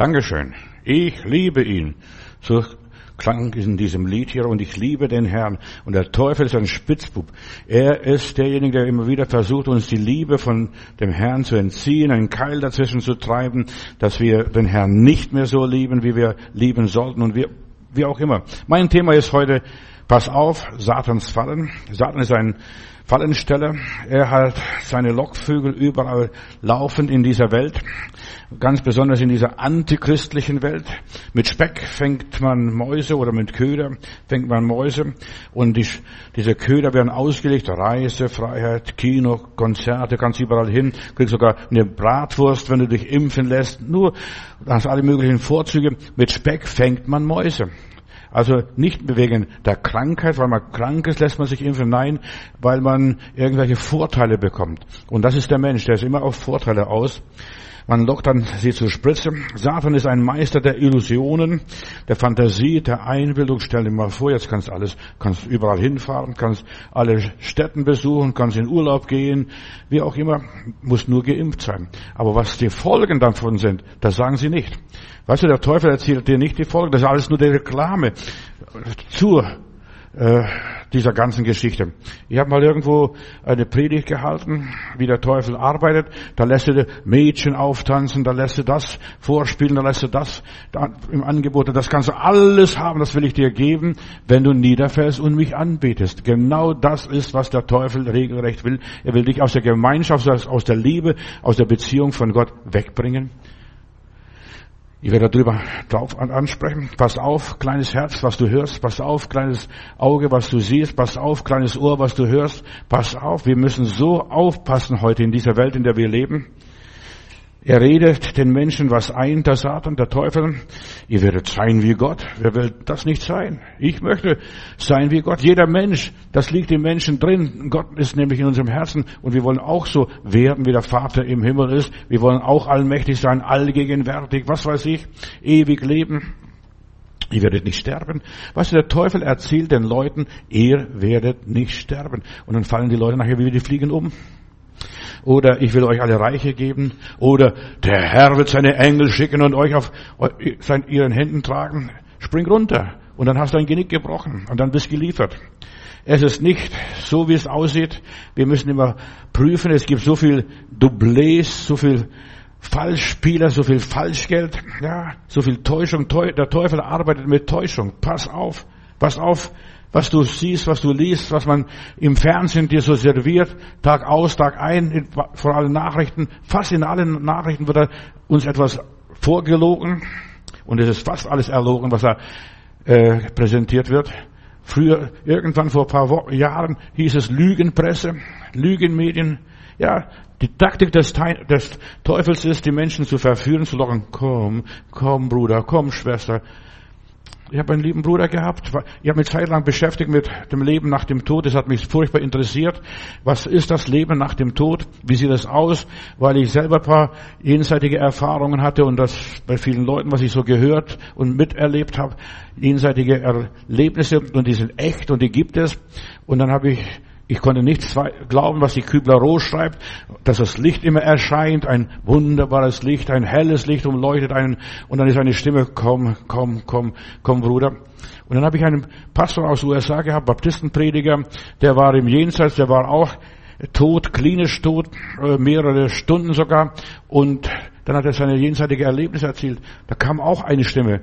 Dankeschön. Ich liebe ihn. So klang in diesem Lied hier und ich liebe den Herrn. Und der Teufel ist ein Spitzbub. Er ist derjenige, der immer wieder versucht, uns die Liebe von dem Herrn zu entziehen, einen Keil dazwischen zu treiben, dass wir den Herrn nicht mehr so lieben, wie wir lieben sollten und wir, wie auch immer. Mein Thema ist heute, pass auf, Satans Fallen. Satan ist ein Fallensteller. Er hat seine Lockvögel überall laufend in dieser Welt ganz besonders in dieser antichristlichen Welt. Mit Speck fängt man Mäuse oder mit Köder fängt man Mäuse und die, diese Köder werden ausgelegt, Reise, Freiheit, Kino, Konzerte, kannst überall hin, kriegst sogar eine Bratwurst, wenn du dich impfen lässt, nur, hast alle möglichen Vorzüge. Mit Speck fängt man Mäuse. Also nicht wegen der Krankheit, weil man krank ist, lässt man sich impfen. Nein, weil man irgendwelche Vorteile bekommt. Und das ist der Mensch, der ist immer auf Vorteile aus. Man lockt dann sie zur Spritze. Satan ist ein Meister der Illusionen, der Fantasie, der Einbildung. Stell dir mal vor, jetzt kannst du alles, kannst überall hinfahren, kannst alle Städten besuchen, kannst in Urlaub gehen, wie auch immer, muss nur geimpft sein. Aber was die Folgen davon sind, das sagen sie nicht. Weißt du, der Teufel erzählt dir nicht die Folgen, das ist alles nur die Reklame zur äh, dieser ganzen Geschichte. Ich habe mal irgendwo eine Predigt gehalten, wie der Teufel arbeitet. Da lässt er Mädchen auftanzen, da lässt er das vorspielen, da lässt er das im Angebot. Das kannst du alles haben, das will ich dir geben, wenn du niederfällst und mich anbetest. Genau das ist, was der Teufel regelrecht will. Er will dich aus der Gemeinschaft, aus der Liebe, aus der Beziehung von Gott wegbringen. Ich werde darüber drauf ansprechen. Pass auf, kleines Herz, was du hörst. Pass auf, kleines Auge, was du siehst. Pass auf, kleines Ohr, was du hörst. Pass auf, wir müssen so aufpassen heute in dieser Welt, in der wir leben. Er redet den Menschen was ein, der Satan, der Teufel. Ihr werdet sein wie Gott. Wer will das nicht sein? Ich möchte sein wie Gott. Jeder Mensch, das liegt im Menschen drin. Gott ist nämlich in unserem Herzen und wir wollen auch so werden, wie der Vater im Himmel ist. Wir wollen auch allmächtig sein, allgegenwärtig, was weiß ich, ewig leben. Ihr werdet nicht sterben. Du, der Teufel erzählt den Leuten, ihr werdet nicht sterben. Und dann fallen die Leute nachher wie die Fliegen um oder ich will euch alle Reiche geben, oder der Herr wird seine Engel schicken und euch auf ihren Händen tragen. Spring runter. Und dann hast du ein Genick gebrochen und dann bist geliefert. Es ist nicht so, wie es aussieht. Wir müssen immer prüfen. Es gibt so viel Doublés, so viel Falschspieler, so viel Falschgeld, ja, so viel Täuschung. Der Teufel arbeitet mit Täuschung. Pass auf, pass auf was du siehst, was du liest, was man im Fernsehen dir so serviert, Tag aus, Tag ein, in, vor allen Nachrichten, fast in allen Nachrichten wird uns etwas vorgelogen und es ist fast alles erlogen, was da äh, präsentiert wird. Früher, irgendwann vor ein paar Wochen, Jahren hieß es Lügenpresse, Lügenmedien. Ja, die Taktik des, des Teufels ist, die Menschen zu verführen, zu locken. Komm, komm Bruder, komm Schwester, ich habe einen lieben Bruder gehabt. Ich habe mich zeitlang beschäftigt mit dem Leben nach dem Tod. Das hat mich furchtbar interessiert. Was ist das Leben nach dem Tod? Wie sieht es aus? Weil ich selber ein paar jenseitige Erfahrungen hatte und das bei vielen Leuten, was ich so gehört und miterlebt habe, jenseitige Erlebnisse und die sind echt und die gibt es. Und dann habe ich ich konnte nicht glauben, was die Kübler-Ross schreibt, dass das Licht immer erscheint, ein wunderbares Licht, ein helles Licht umleuchtet einen, und dann ist eine Stimme, komm, komm, komm, komm, Bruder. Und dann habe ich einen Pastor aus den USA gehabt, Baptistenprediger, der war im Jenseits, der war auch tot, klinisch tot, äh, mehrere Stunden sogar, und dann hat er seine jenseitige Erlebnisse erzählt. Da kam auch eine Stimme.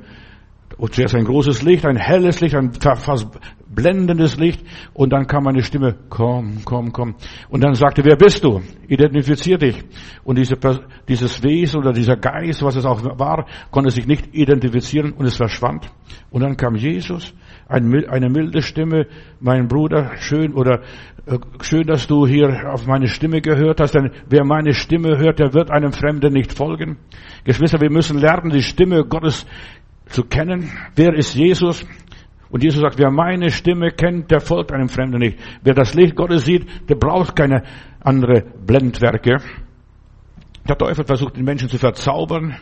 Und zuerst ein großes Licht, ein helles Licht, ein fast blendendes Licht. Und dann kam eine Stimme, komm, komm, komm. Und dann sagte, wer bist du? Identifizier dich. Und diese, dieses Wesen oder dieser Geist, was es auch war, konnte sich nicht identifizieren und es verschwand. Und dann kam Jesus, eine milde Stimme, mein Bruder, schön oder äh, schön, dass du hier auf meine Stimme gehört hast, denn wer meine Stimme hört, der wird einem Fremden nicht folgen. Geschwister, wir müssen lernen, die Stimme Gottes zu kennen. Wer ist Jesus? Und Jesus sagt, wer meine Stimme kennt, der folgt einem Fremden nicht. Wer das Licht Gottes sieht, der braucht keine andere Blendwerke. Der Teufel versucht den Menschen zu verzaubern.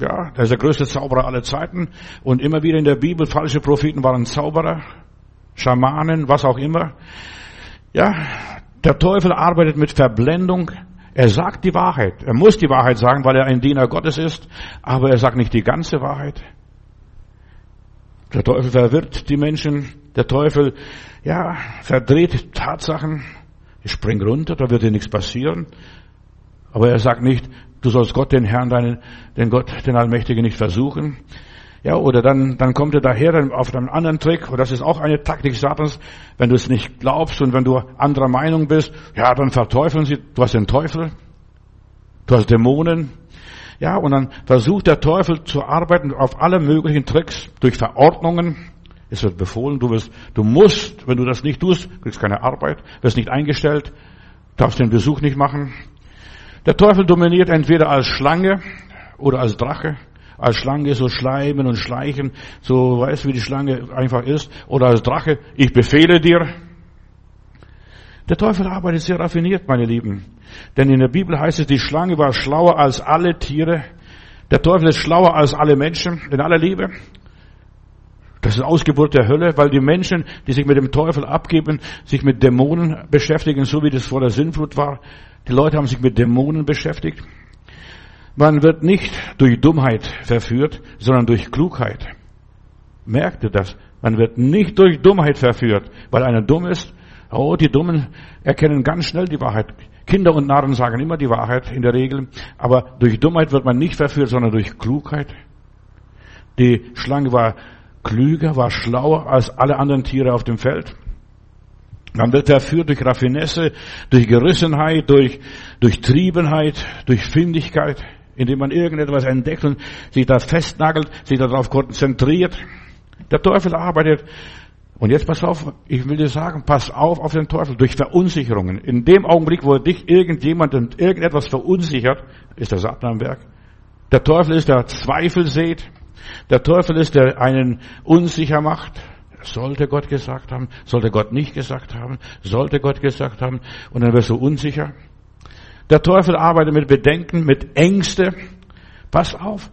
Ja, er ist der größte Zauberer aller Zeiten. Und immer wieder in der Bibel, falsche Propheten waren Zauberer, Schamanen, was auch immer. Ja, der Teufel arbeitet mit Verblendung. Er sagt die Wahrheit. Er muss die Wahrheit sagen, weil er ein Diener Gottes ist. Aber er sagt nicht die ganze Wahrheit. Der Teufel verwirrt die Menschen. Der Teufel, ja, verdreht Tatsachen. Ich spring runter, da wird dir nichts passieren. Aber er sagt nicht, du sollst Gott, den Herrn, deinen, den Gott, den Allmächtigen nicht versuchen. Ja, oder dann, dann kommt er daher auf einen anderen Trick, und das ist auch eine Taktik Satans, wenn du es nicht glaubst und wenn du anderer Meinung bist, ja, dann verteufeln sie, du hast den Teufel, du hast Dämonen, ja, und dann versucht der Teufel zu arbeiten auf alle möglichen Tricks, durch Verordnungen, es wird befohlen, du wirst, du musst, wenn du das nicht tust, kriegst keine Arbeit, wirst nicht eingestellt, darfst den Besuch nicht machen. Der Teufel dominiert entweder als Schlange oder als Drache als Schlange so schleimen und schleichen, so weißt wie die Schlange einfach ist, oder als Drache, ich befehle dir. Der Teufel arbeitet sehr raffiniert, meine Lieben. Denn in der Bibel heißt es, die Schlange war schlauer als alle Tiere. Der Teufel ist schlauer als alle Menschen in aller Liebe. Das ist Ausgeburt der Hölle, weil die Menschen, die sich mit dem Teufel abgeben, sich mit Dämonen beschäftigen, so wie das vor der Sinnflut war. Die Leute haben sich mit Dämonen beschäftigt. Man wird nicht durch Dummheit verführt, sondern durch Klugheit. Merkt ihr das? Man wird nicht durch Dummheit verführt, weil einer dumm ist. Oh, die Dummen erkennen ganz schnell die Wahrheit. Kinder und Narren sagen immer die Wahrheit in der Regel. Aber durch Dummheit wird man nicht verführt, sondern durch Klugheit. Die Schlange war klüger, war schlauer als alle anderen Tiere auf dem Feld. Man wird verführt durch Raffinesse, durch Gerissenheit, durch, durch Triebenheit, durch Findigkeit indem man irgendetwas entdeckt und sich da festnagelt, sich darauf konzentriert. Der Teufel arbeitet. Und jetzt pass auf, ich will dir sagen, pass auf auf den Teufel durch Verunsicherungen. In dem Augenblick, wo dich irgendjemand und irgendetwas verunsichert, ist der Satan am Werk. Der Teufel ist, der Zweifel sät. Der Teufel ist, der einen unsicher macht. Sollte Gott gesagt haben? Sollte Gott nicht gesagt haben? Sollte Gott gesagt haben? Und dann wirst du unsicher. Der Teufel arbeitet mit Bedenken, mit Ängste. Pass auf,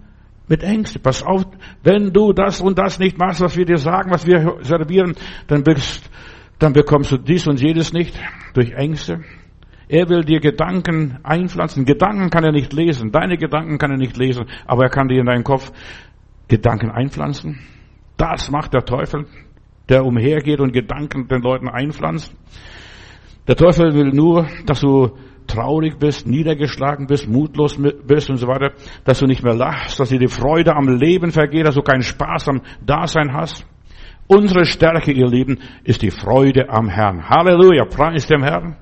mit Ängste. Pass auf, wenn du das und das nicht machst, was wir dir sagen, was wir servieren, dann, bist, dann bekommst du dies und jedes nicht durch Ängste. Er will dir Gedanken einpflanzen. Gedanken kann er nicht lesen. Deine Gedanken kann er nicht lesen. Aber er kann dir in deinen Kopf Gedanken einpflanzen. Das macht der Teufel, der umhergeht und Gedanken den Leuten einpflanzt. Der Teufel will nur, dass du traurig bist, niedergeschlagen bist, mutlos bist und so weiter, dass du nicht mehr lachst, dass dir die Freude am Leben vergeht, dass du keinen Spaß am Dasein hast. Unsere Stärke, ihr Lieben, ist die Freude am Herrn. Halleluja, preis dem Herrn.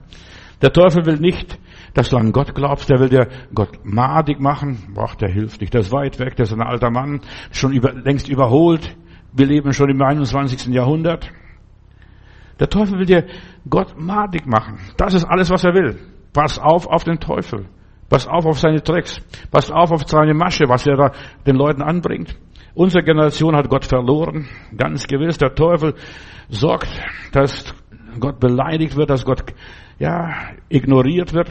Der Teufel will nicht, dass du an Gott glaubst, der will dir Gott madig machen. Boah, der hilft nicht, der ist weit weg, der ist ein alter Mann, schon über, längst überholt. Wir leben schon im 21. Jahrhundert. Der Teufel will dir Gott madig machen. Das ist alles, was er will. Pass auf auf den Teufel. Pass auf auf seine Tricks. Pass auf auf seine Masche, was er da den Leuten anbringt. Unsere Generation hat Gott verloren. Ganz gewiss. Der Teufel sorgt, dass Gott beleidigt wird, dass Gott, ja, ignoriert wird.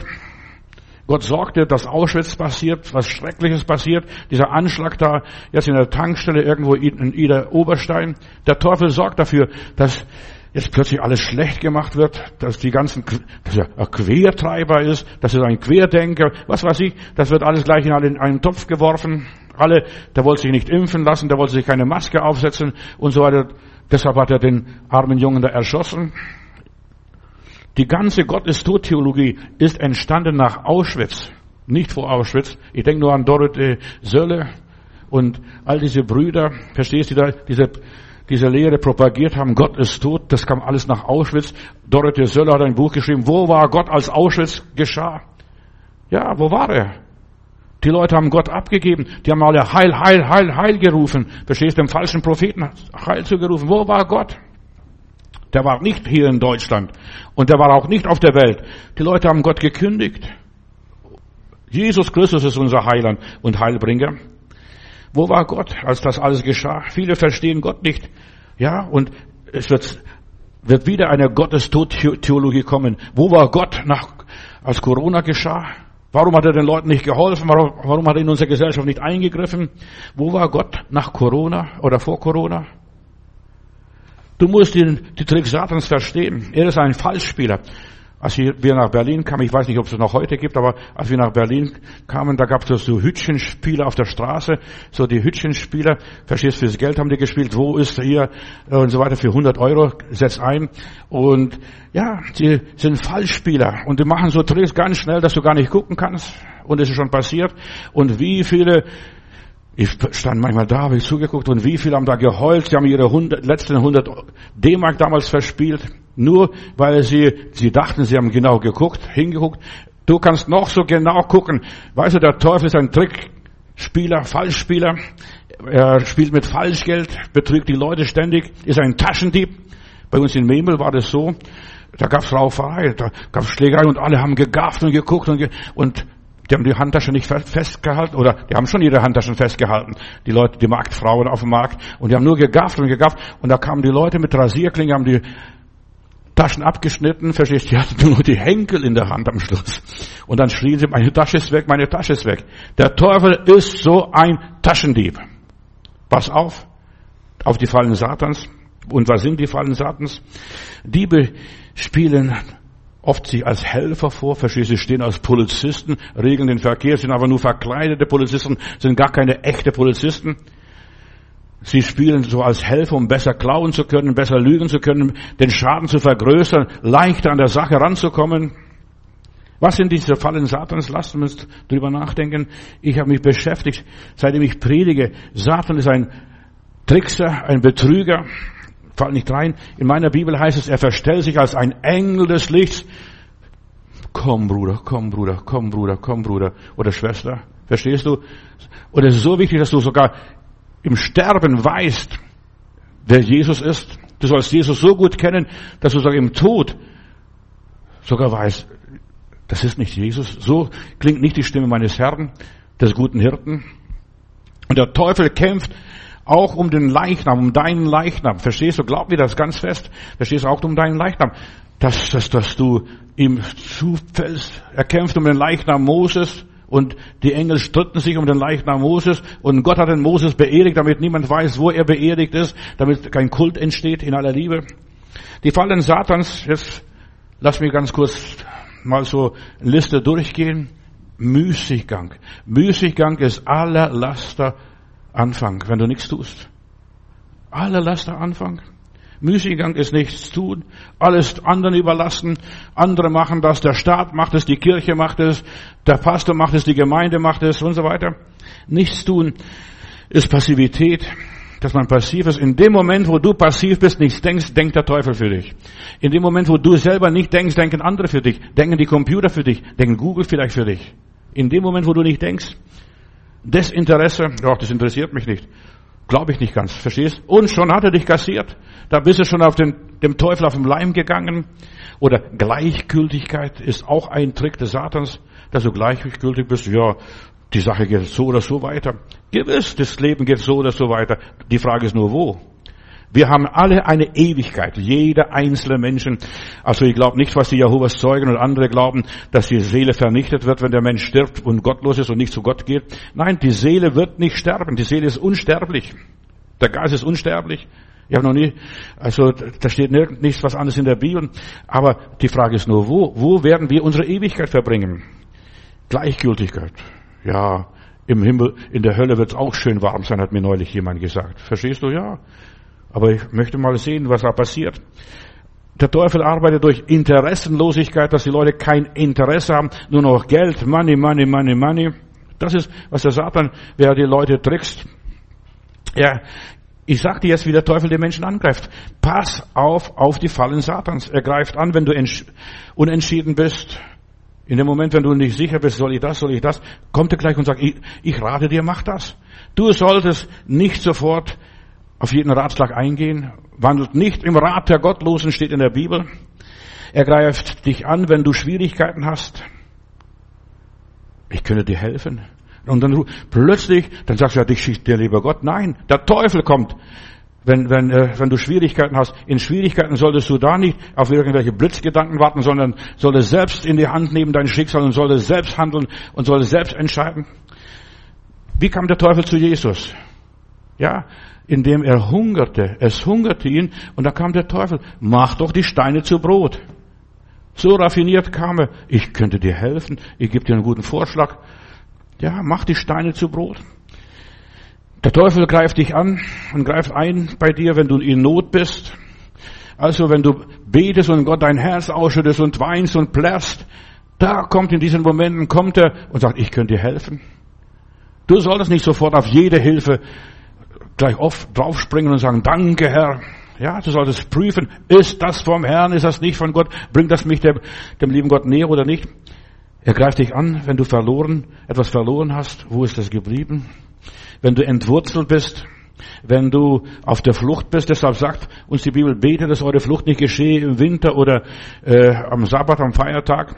Gott sorgte, dass Auschwitz passiert, was Schreckliches passiert. Dieser Anschlag da, jetzt in der Tankstelle irgendwo in Ida Oberstein. Der Teufel sorgt dafür, dass jetzt plötzlich alles schlecht gemacht wird, dass die ganzen, dass er ein Quertreiber ist, dass er ein Querdenker, was weiß ich, das wird alles gleich in einen Topf geworfen. Alle, der wollte sich nicht impfen lassen, der wollte sich keine Maske aufsetzen und so weiter. Deshalb hat er den armen Jungen da erschossen. Die ganze Gott ist tot Theologie ist entstanden nach Auschwitz, nicht vor Auschwitz. Ich denke nur an Dorothee Sölle und all diese Brüder, verstehst du da, diese diese Lehre propagiert haben, Gott ist tot, das kam alles nach Auschwitz. Dorothee Söller hat ein Buch geschrieben, wo war Gott, als Auschwitz geschah? Ja, wo war er? Die Leute haben Gott abgegeben, die haben alle Heil, Heil, Heil, Heil gerufen. Verstehst du, dem falschen Propheten Heil zugerufen. Wo war Gott? Der war nicht hier in Deutschland und der war auch nicht auf der Welt. Die Leute haben Gott gekündigt. Jesus Christus ist unser Heiland und Heilbringer. Wo war Gott, als das alles geschah? Viele verstehen Gott nicht. Ja, und es wird, wird wieder eine Gottestod-Theologie kommen. Wo war Gott, nach, als Corona geschah? Warum hat er den Leuten nicht geholfen? Warum, warum hat er in unsere Gesellschaft nicht eingegriffen? Wo war Gott nach Corona oder vor Corona? Du musst den, die Trick Satans verstehen. Er ist ein Falschspieler. Als wir nach Berlin kamen, ich weiß nicht, ob es noch heute gibt, aber als wir nach Berlin kamen, da gab es so Hütchenspieler auf der Straße, so die Hütchenspieler, verstehst, fürs Geld haben die gespielt, wo ist hier und so weiter, für 100 Euro, setz ein. Und ja, die sind Fallspieler. Und die machen so Tricks ganz schnell, dass du gar nicht gucken kannst. Und es ist schon passiert. Und wie viele ich stand manchmal da, habe ich zugeguckt und wie viele haben da geheult. Sie haben ihre 100, letzten 100 D-Mark damals verspielt. Nur weil sie, sie dachten, sie haben genau geguckt, hingeguckt. Du kannst noch so genau gucken. Weißt du, der Teufel ist ein Trickspieler, Falschspieler. Er spielt mit Falschgeld, betrügt die Leute ständig, ist ein Taschendieb. Bei uns in Memel war das so. Da gab's Rauferei, da gab's Schlägerei und alle haben gegafft und geguckt und, ge und die haben die Handtasche nicht festgehalten oder die haben schon ihre Handtaschen festgehalten. Die Leute, die Marktfrauen auf dem Markt und die haben nur gegafft und gegafft und da kamen die Leute mit Rasierklingen, haben die Taschen abgeschnitten, verstehst, die hatten nur die Henkel in der Hand am Schluss. Und dann schrien sie, meine Tasche ist weg, meine Tasche ist weg. Der Teufel ist so ein Taschendieb. Pass auf, auf die Fallen Satans. Und was sind die Fallen Satans? Diebe spielen oft sich als Helfer vor, verstehst du, stehen als Polizisten, regeln den Verkehr, sind aber nur verkleidete Polizisten, sind gar keine echte Polizisten. Sie spielen so als Helfer, um besser klauen zu können, besser lügen zu können, den Schaden zu vergrößern, leichter an der Sache ranzukommen. Was sind diese Fallen Satans? Lasst uns drüber nachdenken. Ich habe mich beschäftigt, seitdem ich predige. Satan ist ein Trickser, ein Betrüger fall nicht rein. In meiner Bibel heißt es, er verstellt sich als ein Engel des Lichts. Komm, Bruder, komm, Bruder, komm, Bruder, komm, Bruder oder Schwester. Verstehst du? Und es ist so wichtig, dass du sogar im Sterben weißt, wer Jesus ist. Du sollst Jesus so gut kennen, dass du sogar im Tod sogar weißt, das ist nicht Jesus. So klingt nicht die Stimme meines Herrn, des guten Hirten. Und der Teufel kämpft auch um den Leichnam, um deinen Leichnam. Verstehst du? Glaub mir das ganz fest. Verstehst du auch um deinen Leichnam? Dass, dass, dass du ihm zufällst. Er kämpft um den Leichnam Moses. Und die Engel stritten sich um den Leichnam Moses. Und Gott hat den Moses beerdigt, damit niemand weiß, wo er beerdigt ist. Damit kein Kult entsteht in aller Liebe. Die Fallen Satans, jetzt lass mich ganz kurz mal so eine Liste durchgehen. Müßiggang. Müßiggang ist aller Laster Anfang, wenn du nichts tust. Aller Laster Anfang. Müßiggang ist nichts tun, alles anderen überlassen. Andere machen das, der Staat macht es, die Kirche macht es, der Pastor macht es, die Gemeinde macht es und so weiter. Nichts tun ist Passivität, dass man passiv ist. In dem Moment, wo du passiv bist, nichts denkst, denkt der Teufel für dich. In dem Moment, wo du selber nicht denkst, denken andere für dich, denken die Computer für dich, denken Google vielleicht für dich. In dem Moment, wo du nicht denkst, Desinteresse, ach, das interessiert mich nicht. Glaube ich nicht ganz, verstehst? Und schon hat er dich kassiert. Da bist du schon auf den, dem Teufel auf den Leim gegangen. Oder Gleichgültigkeit ist auch ein Trick des Satans, dass du gleichgültig bist. Ja, die Sache geht so oder so weiter. Gewiss, das Leben geht so oder so weiter. Die Frage ist nur wo. Wir haben alle eine Ewigkeit, jeder einzelne Menschen. Also ich glaube nicht, was die Jehovas Zeugen und andere glauben, dass die Seele vernichtet wird, wenn der Mensch stirbt und gottlos ist und nicht zu Gott geht. Nein, die Seele wird nicht sterben. Die Seele ist unsterblich. Der Geist ist unsterblich. Ich habe noch nie, also da steht nichts was anderes in der Bibel. Aber die Frage ist nur, wo, wo werden wir unsere Ewigkeit verbringen? Gleichgültigkeit. Ja, im Himmel, in der Hölle wird es auch schön warm sein, hat mir neulich jemand gesagt. Verstehst du? Ja. Aber ich möchte mal sehen, was da passiert. Der Teufel arbeitet durch Interessenlosigkeit, dass die Leute kein Interesse haben, nur noch Geld, Money, Money, Money, Money. Das ist, was der Satan, wer die Leute trickst. Ja, ich sag dir jetzt, wie der Teufel den Menschen angreift. Pass auf, auf die Fallen Satans. Er greift an, wenn du unentschieden bist. In dem Moment, wenn du nicht sicher bist, soll ich das, soll ich das, kommt er gleich und sagt, ich, ich rate dir, mach das. Du solltest nicht sofort auf jeden Ratschlag eingehen, wandelt nicht im Rat der Gottlosen, steht in der Bibel. Er greift dich an, wenn du Schwierigkeiten hast. Ich könnte dir helfen. Und dann plötzlich, dann sagst du ja, dich schickt der lieber Gott. Nein, der Teufel kommt. Wenn, wenn, äh, wenn du Schwierigkeiten hast, in Schwierigkeiten solltest du da nicht auf irgendwelche Blitzgedanken warten, sondern solltest selbst in die Hand nehmen dein Schicksal und solltest selbst handeln und solltest selbst entscheiden. Wie kam der Teufel zu Jesus? Ja, indem er hungerte. Es hungerte ihn und da kam der Teufel. Mach doch die Steine zu Brot. So raffiniert kam er, ich könnte dir helfen, ich gebe dir einen guten Vorschlag. Ja, mach die Steine zu Brot. Der Teufel greift dich an und greift ein bei dir, wenn du in Not bist. Also wenn du betest und Gott dein Herz ausschüttest und weinst und plärrst, da kommt in diesen Momenten, kommt er und sagt, ich könnte dir helfen. Du solltest nicht sofort auf jede Hilfe gleich oft draufspringen und sagen, danke Herr. Ja, du solltest prüfen, ist das vom Herrn, ist das nicht von Gott, bringt das mich dem, dem lieben Gott näher oder nicht? Er greift dich an, wenn du verloren, etwas verloren hast, wo ist das geblieben? Wenn du entwurzelt bist, wenn du auf der Flucht bist, deshalb sagt uns die Bibel, bete, dass eure Flucht nicht geschehe im Winter oder äh, am Sabbat, am Feiertag.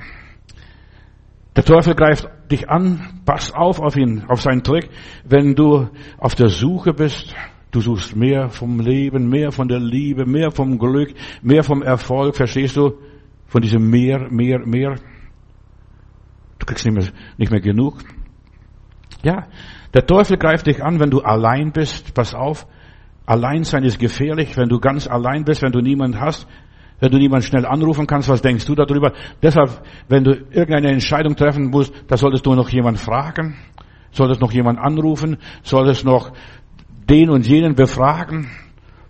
Der Teufel greift dich an, pass auf auf ihn, auf seinen Trick. Wenn du auf der Suche bist, du suchst mehr vom Leben, mehr von der Liebe, mehr vom Glück, mehr vom Erfolg, verstehst du? Von diesem mehr, mehr, mehr. Du kriegst nicht mehr, nicht mehr genug. Ja, der Teufel greift dich an, wenn du allein bist. Pass auf. Allein sein ist gefährlich, wenn du ganz allein bist, wenn du niemand hast, wenn du niemand schnell anrufen kannst, was denkst du darüber? Deshalb, wenn du irgendeine Entscheidung treffen musst, da solltest du noch jemand fragen, solltest noch jemand anrufen, solltest noch den und jenen befragen.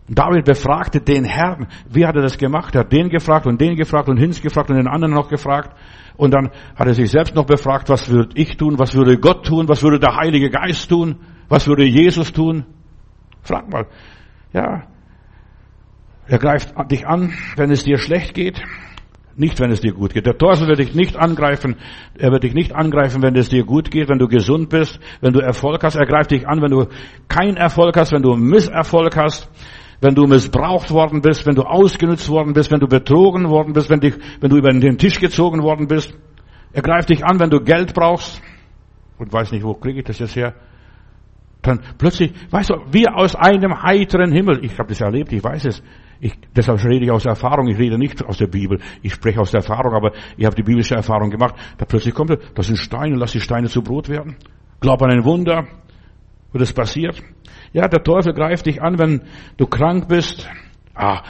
David befragte den Herrn. Wie hat er das gemacht? Er hat den gefragt und den gefragt und Hinz gefragt und den anderen noch gefragt. Und dann hat er sich selbst noch befragt, was würde ich tun? Was würde Gott tun? Was würde der Heilige Geist tun? Was würde Jesus tun? Frag mal. Ja, er greift dich an, wenn es dir schlecht geht, nicht wenn es dir gut geht. Der Teufel wird dich nicht angreifen. Er wird dich nicht angreifen, wenn es dir gut geht, wenn du gesund bist, wenn du Erfolg hast. Er greift dich an, wenn du keinen Erfolg hast, wenn du Misserfolg hast, wenn du missbraucht worden bist, wenn du ausgenutzt worden bist, wenn du betrogen worden bist, wenn, dich, wenn du über den Tisch gezogen worden bist. Er greift dich an, wenn du Geld brauchst und weiß nicht, wo kriege ich das jetzt her. Dann plötzlich, weißt du, wie aus einem heiteren Himmel. Ich habe das erlebt, ich weiß es. Ich, deshalb rede ich aus Erfahrung, ich rede nicht aus der Bibel. Ich spreche aus der Erfahrung, aber ich habe die biblische Erfahrung gemacht. Da plötzlich kommt das sind Steine, lass die Steine zu Brot werden. Glaub an ein Wunder, wo das passiert. Ja, der Teufel greift dich an, wenn du krank bist. Ah,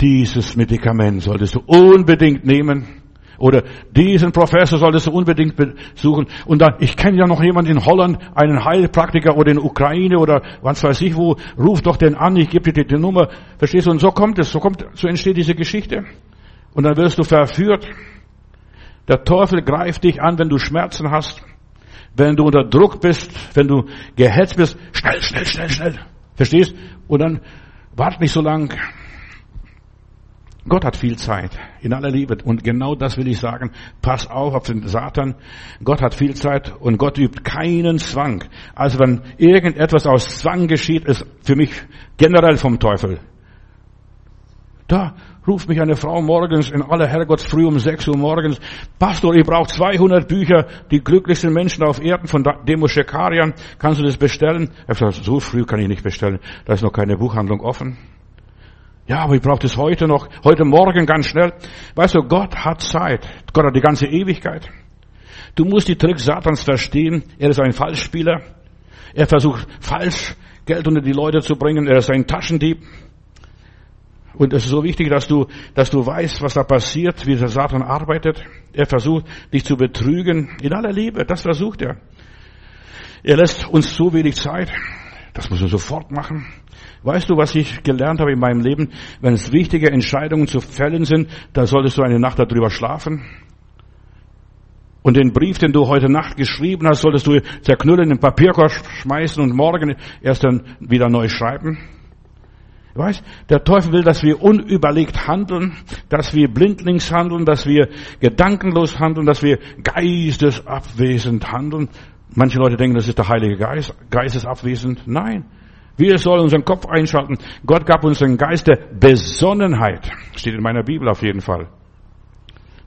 dieses Medikament solltest du unbedingt nehmen. Oder diesen Professor solltest du unbedingt besuchen. Und dann, ich kenne ja noch jemanden in Holland, einen Heilpraktiker oder in Ukraine oder was weiß ich wo, ruf doch den an, ich gebe dir die Nummer. Verstehst du? Und so kommt es, so kommt, so entsteht diese Geschichte. Und dann wirst du verführt. Der Teufel greift dich an, wenn du Schmerzen hast, wenn du unter Druck bist, wenn du gehetzt bist. Schnell, schnell, schnell, schnell. Verstehst? Und dann wart nicht so lang. Gott hat viel Zeit, in aller Liebe. Und genau das will ich sagen. Pass auf auf den Satan. Gott hat viel Zeit und Gott übt keinen Zwang. Also wenn irgendetwas aus Zwang geschieht, ist für mich generell vom Teufel. Da ruft mich eine Frau morgens in aller Herrgottsfrüh um 6 Uhr morgens. Pastor, ich brauche 200 Bücher, die glücklichsten Menschen auf Erden von Demo Shekarian. Kannst du das bestellen? Ich gesagt, so früh kann ich nicht bestellen. Da ist noch keine Buchhandlung offen. Ja, aber ich brauche das heute noch, heute Morgen ganz schnell. Weißt du, Gott hat Zeit. Gott hat die ganze Ewigkeit. Du musst die Tricks Satans verstehen. Er ist ein Falschspieler. Er versucht falsch Geld unter die Leute zu bringen. Er ist ein Taschendieb. Und es ist so wichtig, dass du, dass du weißt, was da passiert, wie der Satan arbeitet. Er versucht, dich zu betrügen. In aller Liebe. Das versucht er. Er lässt uns so wenig Zeit. Das muss er sofort machen. Weißt du, was ich gelernt habe in meinem Leben? Wenn es wichtige Entscheidungen zu fällen sind, da solltest du eine Nacht darüber schlafen. Und den Brief, den du heute Nacht geschrieben hast, solltest du zerknüllen, in den Papierkorb schmeißen und morgen erst dann wieder neu schreiben. Weißt, der Teufel will, dass wir unüberlegt handeln, dass wir blindlings handeln, dass wir gedankenlos handeln, dass wir geistesabwesend handeln. Manche Leute denken, das ist der Heilige Geist, geistesabwesend. Nein. Wir sollen unseren Kopf einschalten. Gott gab uns einen Geist der Besonnenheit. Steht in meiner Bibel auf jeden Fall.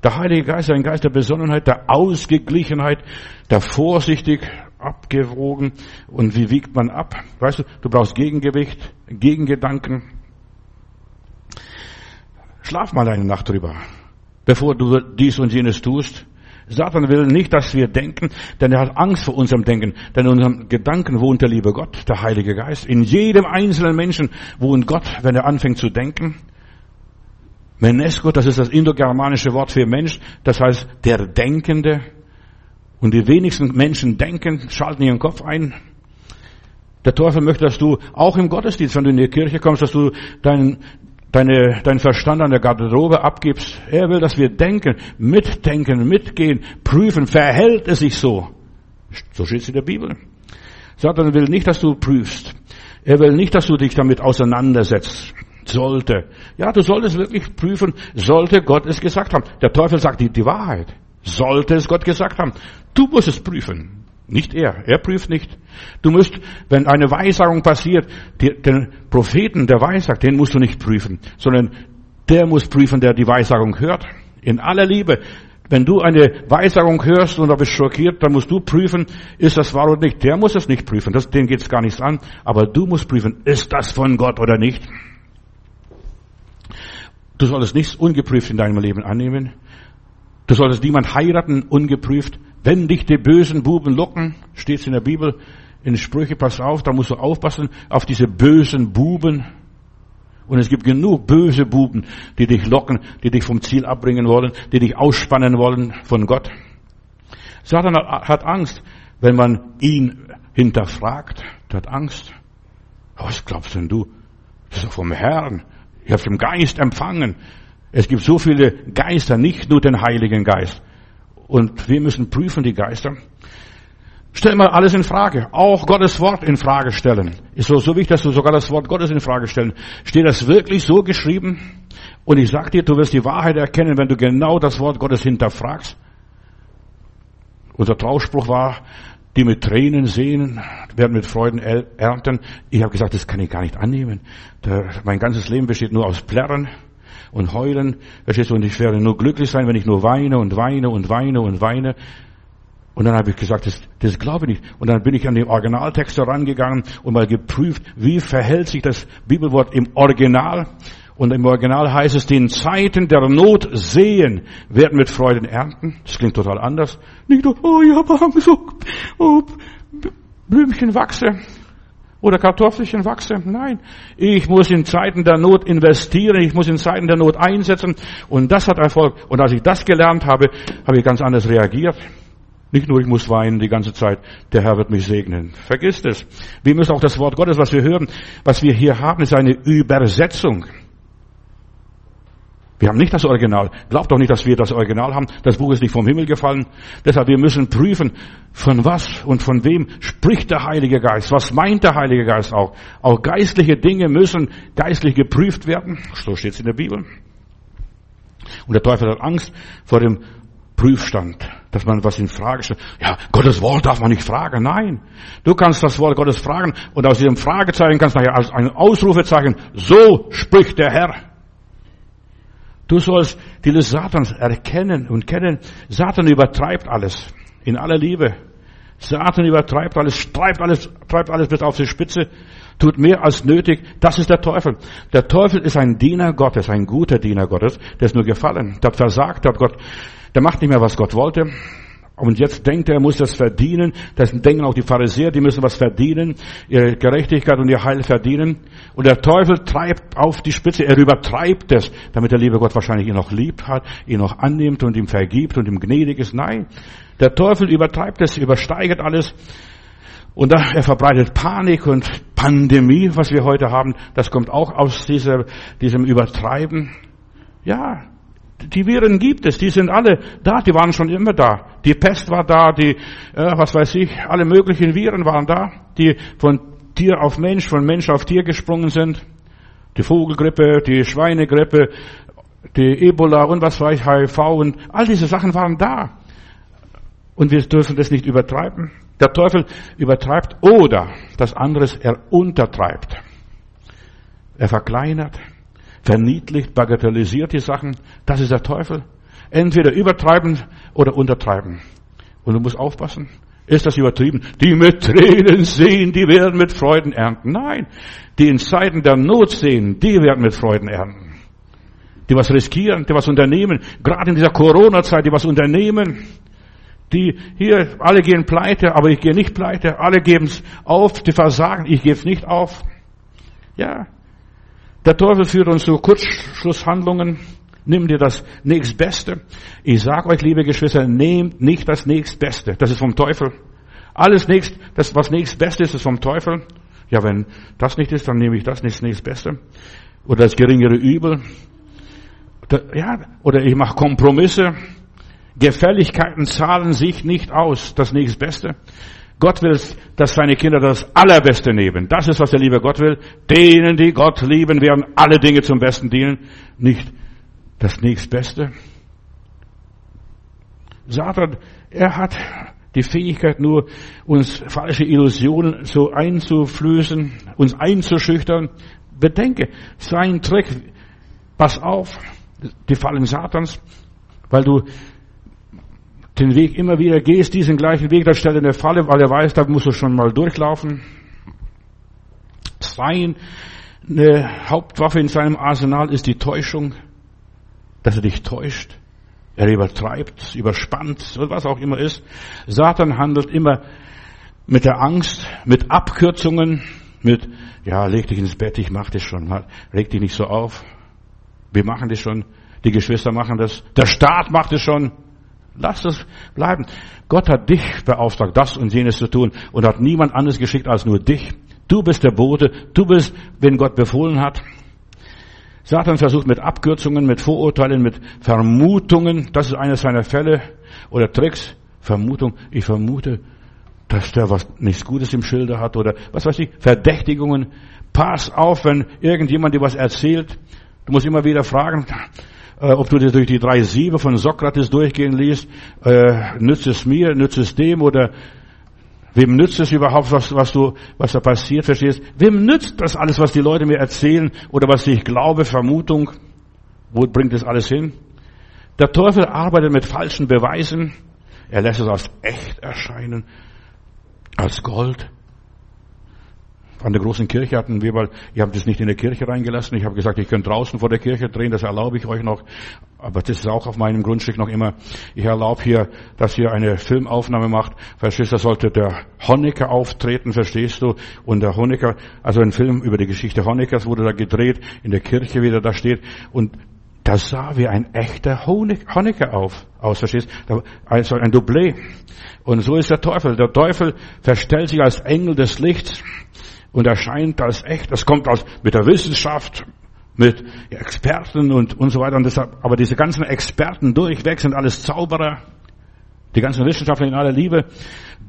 Der Heilige Geist ist ein Geist der Besonnenheit, der Ausgeglichenheit, der vorsichtig abgewogen. Und wie wiegt man ab? Weißt du, du brauchst Gegengewicht, Gegengedanken. Schlaf mal eine Nacht drüber, bevor du dies und jenes tust. Satan will nicht, dass wir denken, denn er hat Angst vor unserem Denken. Denn in unserem Gedanken wohnt der liebe Gott, der Heilige Geist. In jedem einzelnen Menschen wohnt Gott, wenn er anfängt zu denken. Menesco, das ist das indogermanische Wort für Mensch, das heißt der Denkende. Und die wenigsten Menschen denken, schalten ihren Kopf ein. Der Teufel möchte, dass du auch im Gottesdienst, wenn du in die Kirche kommst, dass du deinen deine, deinen Verstand an der Garderobe abgibst. Er will, dass wir denken, mitdenken, mitgehen, prüfen, verhält es sich so. So steht es in der Bibel. Satan will nicht, dass du prüfst. Er will nicht, dass du dich damit auseinandersetzt. Sollte. Ja, du solltest wirklich prüfen, sollte Gott es gesagt haben. Der Teufel sagt die, die Wahrheit. Sollte es Gott gesagt haben. Du musst es prüfen. Nicht er. Er prüft nicht. Du musst, wenn eine Weissagung passiert, den Propheten, der weissagt, den musst du nicht prüfen, sondern der muss prüfen, der die Weissagung hört. In aller Liebe. Wenn du eine Weissagung hörst und da bist schockiert, dann musst du prüfen, ist das wahr oder nicht. Der muss es nicht prüfen, das, den geht es gar nichts an. Aber du musst prüfen, ist das von Gott oder nicht. Du solltest nichts ungeprüft in deinem Leben annehmen. Du solltest niemand heiraten ungeprüft. Wenn dich die bösen Buben locken, steht es in der Bibel, in Sprüche, pass auf, da musst du aufpassen auf diese bösen Buben. Und es gibt genug böse Buben, die dich locken, die dich vom Ziel abbringen wollen, die dich ausspannen wollen von Gott. Satan hat Angst, wenn man ihn hinterfragt. Er hat Angst. Was glaubst denn du? Das ist doch vom Herrn. Ich habe den Geist empfangen. Es gibt so viele Geister, nicht nur den Heiligen Geist. Und wir müssen prüfen die Geister. Stell mal alles in Frage. Auch Gottes Wort in Frage stellen. Ist so, so wichtig, dass du sogar das Wort Gottes in Frage stellen. Steht das wirklich so geschrieben? Und ich sag dir, du wirst die Wahrheit erkennen, wenn du genau das Wort Gottes hinterfragst. Unser Trauspruch war, die mit Tränen sehen, werden mit Freuden ernten. Ich habe gesagt, das kann ich gar nicht annehmen. Der, mein ganzes Leben besteht nur aus Plärren und Heulen. Verstehst du? Und ich werde nur glücklich sein, wenn ich nur weine und weine und weine und weine. Und dann habe ich gesagt, das, das glaube ich nicht. Und dann bin ich an den Originaltext herangegangen und mal geprüft, wie verhält sich das Bibelwort im Original. Und im Original heißt es, den Zeiten der Not sehen, werden mit Freuden ernten. Das klingt total anders. Nicht nur, oh, habe Angst, oh, oh, Blümchen wachse oder Kartoffelchen wachse. Nein, ich muss in Zeiten der Not investieren, ich muss in Zeiten der Not einsetzen und das hat Erfolg. Und als ich das gelernt habe, habe ich ganz anders reagiert. Nicht nur ich muss weinen die ganze Zeit, der Herr wird mich segnen. Vergiss das. Wir müssen auch das Wort Gottes, was wir hören, was wir hier haben, ist eine Übersetzung. Wir haben nicht das Original. Glaubt doch nicht, dass wir das Original haben. Das Buch ist nicht vom Himmel gefallen. Deshalb, wir müssen prüfen, von was und von wem spricht der Heilige Geist. Was meint der Heilige Geist auch? Auch geistliche Dinge müssen geistlich geprüft werden. So steht es in der Bibel. Und der Teufel hat Angst vor dem Prüfstand, dass man was in Frage stellt. Ja, Gottes Wort darf man nicht fragen. Nein. Du kannst das Wort Gottes fragen und aus diesem Fragezeichen kannst du nachher als ein Ausrufezeichen, so spricht der Herr. Du sollst die des Satans erkennen und kennen. Satan übertreibt alles. In aller Liebe. Satan übertreibt alles, treibt alles, treibt alles bis auf die Spitze, tut mehr als nötig. Das ist der Teufel. Der Teufel ist ein Diener Gottes, ein guter Diener Gottes, der ist nur gefallen, der hat versagt, der hat Gott, der macht nicht mehr, was Gott wollte. Und jetzt denkt er, er muss das verdienen. Das denken auch die Pharisäer, die müssen was verdienen, ihre Gerechtigkeit und ihr Heil verdienen. Und der Teufel treibt auf die Spitze, er übertreibt es, damit der liebe Gott wahrscheinlich ihn noch lieb hat, ihn noch annimmt und ihm vergibt und ihm gnädig ist. Nein, der Teufel übertreibt es, übersteigert alles. Und er verbreitet Panik und Pandemie, was wir heute haben, das kommt auch aus dieser, diesem Übertreiben. Ja, die Viren gibt es, die sind alle da, die waren schon immer da. Die Pest war da, die, äh, was weiß ich, alle möglichen Viren waren da, die von Tier auf Mensch, von Mensch auf Tier gesprungen sind. Die Vogelgrippe, die Schweinegrippe, die Ebola und was weiß ich, HIV und all diese Sachen waren da. Und wir dürfen das nicht übertreiben. Der Teufel übertreibt oder das anderes, er untertreibt. Er verkleinert, verniedlicht, bagatellisiert die Sachen. Das ist der Teufel. Entweder übertreiben oder untertreiben. Und du musst aufpassen. Ist das übertrieben? Die mit Tränen sehen, die werden mit Freuden ernten. Nein, die in Zeiten der Not sehen, die werden mit Freuden ernten. Die was riskieren, die was unternehmen, gerade in dieser Corona-Zeit, die was unternehmen. Die hier, alle gehen pleite, aber ich gehe nicht pleite. Alle geben es auf, die versagen, ich gebe es nicht auf. Ja, der Teufel führt uns zu Kurzschlusshandlungen. Nimm dir das nächstbeste. Ich sage euch, liebe Geschwister, nehmt nicht das nächstbeste. Das ist vom Teufel. Alles nächst, das was nächstbeste ist, ist vom Teufel. Ja, wenn das nicht ist, dann nehme ich das nicht nächstbeste. Oder das geringere Übel. Ja, oder ich mache Kompromisse. Gefälligkeiten zahlen sich nicht aus. Das nächstbeste. Gott will, dass seine Kinder das Allerbeste nehmen. Das ist, was der liebe Gott will. Denen, die Gott lieben, werden alle Dinge zum Besten dienen. Nicht das nächstbeste. Satan, er hat die Fähigkeit nur, uns falsche Illusionen so einzuflößen, uns einzuschüchtern. Bedenke, sein Trick, pass auf, die Fallen Satans, weil du den Weg immer wieder gehst, diesen gleichen Weg, da stellt er eine Falle, weil er weiß, da musst du schon mal durchlaufen. Seine Hauptwaffe in seinem Arsenal ist die Täuschung, dass er dich täuscht. Er übertreibt, überspannt, was auch immer ist. Satan handelt immer mit der Angst, mit Abkürzungen, mit, ja, leg dich ins Bett, ich mach das schon, reg dich nicht so auf. Wir machen das schon, die Geschwister machen das, der Staat macht es schon. Lass es bleiben. Gott hat dich beauftragt, das und jenes zu tun und hat niemand anderes geschickt als nur dich. Du bist der Bote, du bist, wenn Gott befohlen hat. Satan versucht mit Abkürzungen, mit Vorurteilen, mit Vermutungen, das ist eines seiner Fälle oder Tricks, Vermutung, ich vermute, dass der was nichts Gutes im Schilde hat oder was weiß ich, Verdächtigungen. Pass auf, wenn irgendjemand dir was erzählt. Du musst immer wieder fragen, äh, ob du dir durch die drei Siebe von Sokrates durchgehen liest, äh, nützt es mir, nützt es dem oder Wem nützt es überhaupt, was, was du, was da passiert, verstehst? Wem nützt das alles, was die Leute mir erzählen oder was ich glaube, Vermutung? Wo bringt das alles hin? Der Teufel arbeitet mit falschen Beweisen. Er lässt es als echt erscheinen, als Gold an der großen Kirche hatten wir mal, ihr habt es nicht in der Kirche reingelassen. Ich habe gesagt, ich könnte draußen vor der Kirche drehen, das erlaube ich euch noch. Aber das ist auch auf meinem Grundstück noch immer. Ich erlaube hier, dass ihr eine Filmaufnahme macht. Verstehst du, da sollte der Honecker auftreten, verstehst du? Und der Honecker, also ein Film über die Geschichte Honeckers wurde da gedreht, in der Kirche wieder da steht. Und das sah wie ein echter Honecker auf, aus, verstehst? Also ein Doublé. Und so ist der Teufel. Der Teufel verstellt sich als Engel des Lichts und erscheint als echt. Das kommt aus, mit der Wissenschaft, mit Experten und, und so weiter. Und deshalb, aber diese ganzen Experten durchweg sind alles Zauberer. Die ganzen Wissenschaftler in aller Liebe.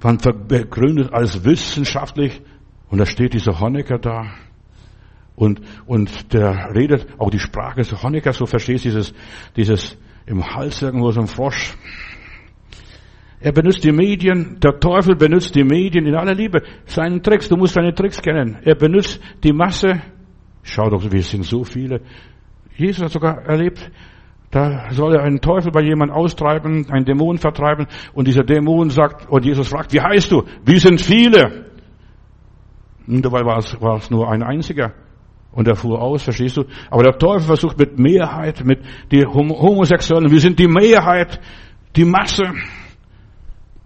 Man begründet alles wissenschaftlich. Und da steht dieser Honecker da. Und, und der redet, auch die Sprache des Honecker, so verstehst dieses, dieses im Hals irgendwo so ein Frosch. Er benutzt die Medien, der Teufel benutzt die Medien in aller Liebe. Seinen Tricks, du musst seine Tricks kennen. Er benutzt die Masse. Schau doch, wir sind so viele. Jesus hat sogar erlebt, da soll er einen Teufel bei jemand austreiben, einen Dämon vertreiben, und dieser Dämon sagt, und Jesus fragt, wie heißt du? Wir sind viele. Und dabei war es, war es nur ein einziger. Und er fuhr aus, verstehst du? Aber der Teufel versucht mit Mehrheit, mit die Homosexuellen, wir sind die Mehrheit, die Masse.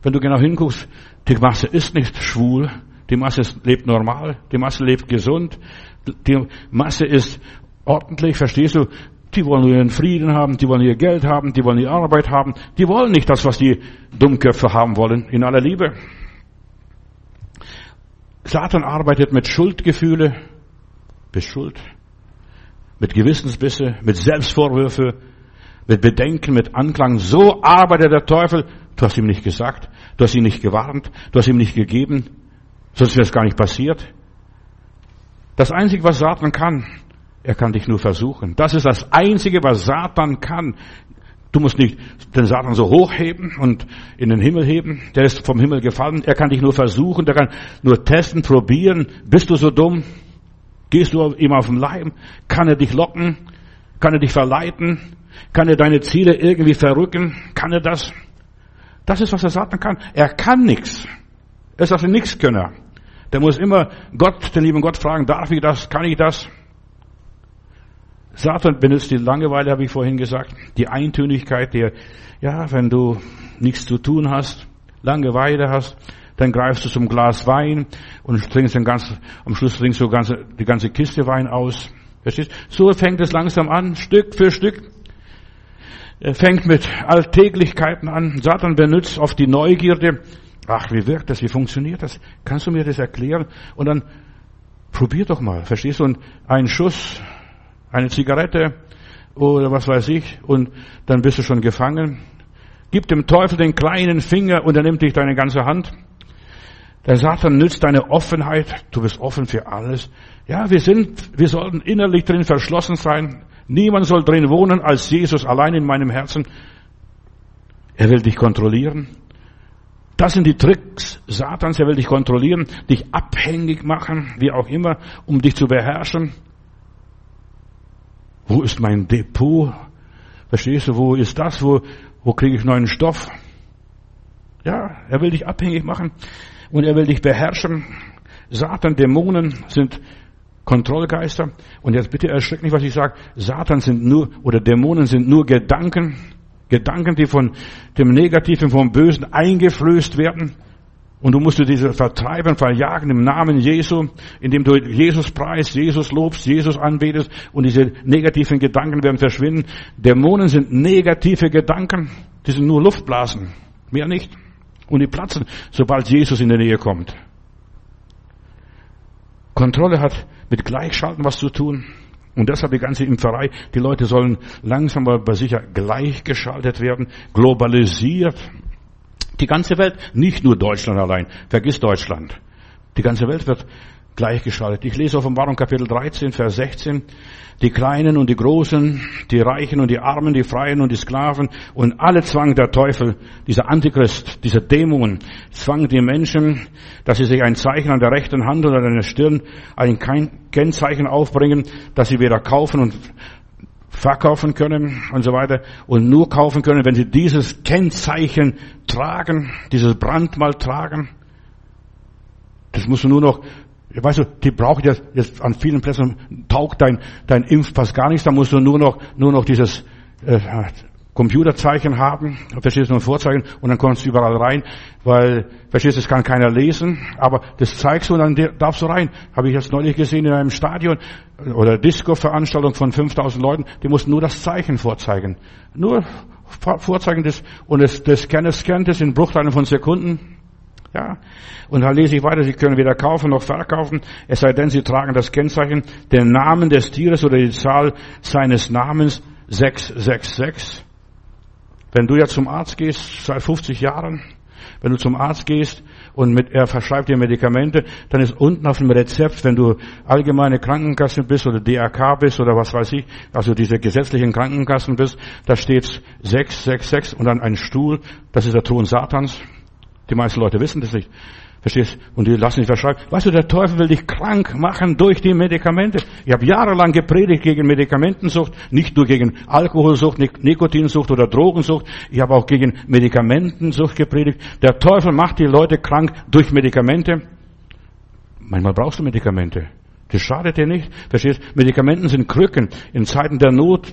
Wenn du genau hinguckst, die Masse ist nicht schwul, die Masse lebt normal, die Masse lebt gesund, die Masse ist ordentlich, verstehst du? Die wollen ihren Frieden haben, die wollen ihr Geld haben, die wollen ihre Arbeit haben, die wollen nicht das, was die Dummköpfe haben wollen, in aller Liebe. Satan arbeitet mit Schuldgefühle, bis Schuld, mit Gewissensbisse, mit Selbstvorwürfe, mit Bedenken, mit Anklang. So arbeitet der Teufel. Du hast ihm nicht gesagt, du hast ihn nicht gewarnt, du hast ihm nicht gegeben, sonst wäre es gar nicht passiert. Das Einzige, was Satan kann, er kann dich nur versuchen. Das ist das Einzige, was Satan kann. Du musst nicht den Satan so hochheben und in den Himmel heben. Der ist vom Himmel gefallen. Er kann dich nur versuchen. Der kann nur testen, probieren. Bist du so dumm? Gehst du ihm auf den Leim? Kann er dich locken? Kann er dich verleiten? Kann er deine Ziele irgendwie verrücken? Kann er das? Das ist, was der Satan kann. Er kann nichts. Er ist also nichts Könner. Der muss immer Gott, den lieben Gott fragen, darf ich das, kann ich das? Satan benutzt die Langeweile, habe ich vorhin gesagt, die Eintönigkeit, der, ja, wenn du nichts zu tun hast, Langeweile hast, dann greifst du zum Glas Wein und trinkst den ganzen, am Schluss trinkst du ganze, die ganze Kiste Wein aus. Verstehst? So fängt es langsam an, Stück für Stück. Fängt mit Alltäglichkeiten an. Satan benutzt oft die Neugierde. Ach, wie wirkt das? Wie funktioniert das? Kannst du mir das erklären? Und dann probier doch mal. Verstehst du? Und ein Schuss, eine Zigarette oder was weiß ich. Und dann bist du schon gefangen. Gib dem Teufel den kleinen Finger und er nimmt dich deine ganze Hand. Der Satan nützt deine Offenheit. Du bist offen für alles. Ja, wir sind, wir sollten innerlich drin verschlossen sein. Niemand soll drin wohnen als Jesus allein in meinem Herzen. Er will dich kontrollieren. Das sind die Tricks Satans. Er will dich kontrollieren, dich abhängig machen, wie auch immer, um dich zu beherrschen. Wo ist mein Depot? Verstehst du, wo ist das? Wo, wo kriege ich neuen Stoff? Ja, er will dich abhängig machen und er will dich beherrschen. Satan, Dämonen sind Kontrollgeister. Und jetzt bitte erschreckt nicht, was ich sage. Satan sind nur, oder Dämonen sind nur Gedanken. Gedanken, die von dem Negativen, vom Bösen eingeflößt werden. Und du musst diese vertreiben, verjagen im Namen Jesu, indem du Jesus preist, Jesus lobst, Jesus anbetest und diese negativen Gedanken werden verschwinden. Dämonen sind negative Gedanken, die sind nur Luftblasen, mehr nicht. Und die platzen, sobald Jesus in der Nähe kommt. Kontrolle hat mit Gleichschalten was zu tun. Und deshalb die ganze Impferei. Die Leute sollen langsam aber sicher gleichgeschaltet werden, globalisiert. Die ganze Welt, nicht nur Deutschland allein. Vergiss Deutschland. Die ganze Welt wird gleichgeschaltet. Ich lese Offenbarung Kapitel 13, Vers 16. Die Kleinen und die Großen, die Reichen und die Armen, die Freien und die Sklaven und alle zwang der Teufel, dieser Antichrist, dieser Dämon, zwang die Menschen, dass sie sich ein Zeichen an der rechten Hand oder an der Stirn, ein Kennzeichen aufbringen, dass sie weder kaufen und verkaufen können und so weiter und nur kaufen können, wenn sie dieses Kennzeichen tragen, dieses Brandmal tragen. Das musst du nur noch Weißt du, die brauchen jetzt, jetzt an vielen Plätzen taugt dein, dein Impfpass gar nichts, da musst du nur noch, nur noch dieses äh, Computerzeichen haben, verstehst du, ein Vorzeichen, und dann kommst du überall rein, weil, verstehst du, das kann keiner lesen, aber das zeigst du und dann darfst du rein. Habe ich jetzt neulich gesehen in einem Stadion oder Disco-Veranstaltung von 5000 Leuten, die mussten nur das Zeichen vorzeigen. Nur vorzeigen das, und das, das Scanner scannt es in Bruchteilen von Sekunden, ja. Und da lese ich weiter, Sie können weder kaufen noch verkaufen, es sei denn, Sie tragen das Kennzeichen, den Namen des Tieres oder die Zahl seines Namens 666. Wenn du ja zum Arzt gehst, seit 50 Jahren, wenn du zum Arzt gehst und mit, er verschreibt dir Medikamente, dann ist unten auf dem Rezept, wenn du allgemeine Krankenkasse bist oder DRK bist oder was weiß ich, also diese gesetzlichen Krankenkassen bist, da steht 666 und dann ein Stuhl, das ist der Thron Satans. Die meisten Leute wissen das nicht. Verstehst? Und die lassen sich verschreiben. Weißt du, der Teufel will dich krank machen durch die Medikamente. Ich habe jahrelang gepredigt gegen Medikamentensucht, nicht nur gegen Alkoholsucht, Nikotinsucht oder Drogensucht. Ich habe auch gegen Medikamentensucht gepredigt. Der Teufel macht die Leute krank durch Medikamente. Manchmal brauchst du Medikamente. Das schadet dir nicht. Verstehst? Medikamenten sind Krücken in Zeiten der Not.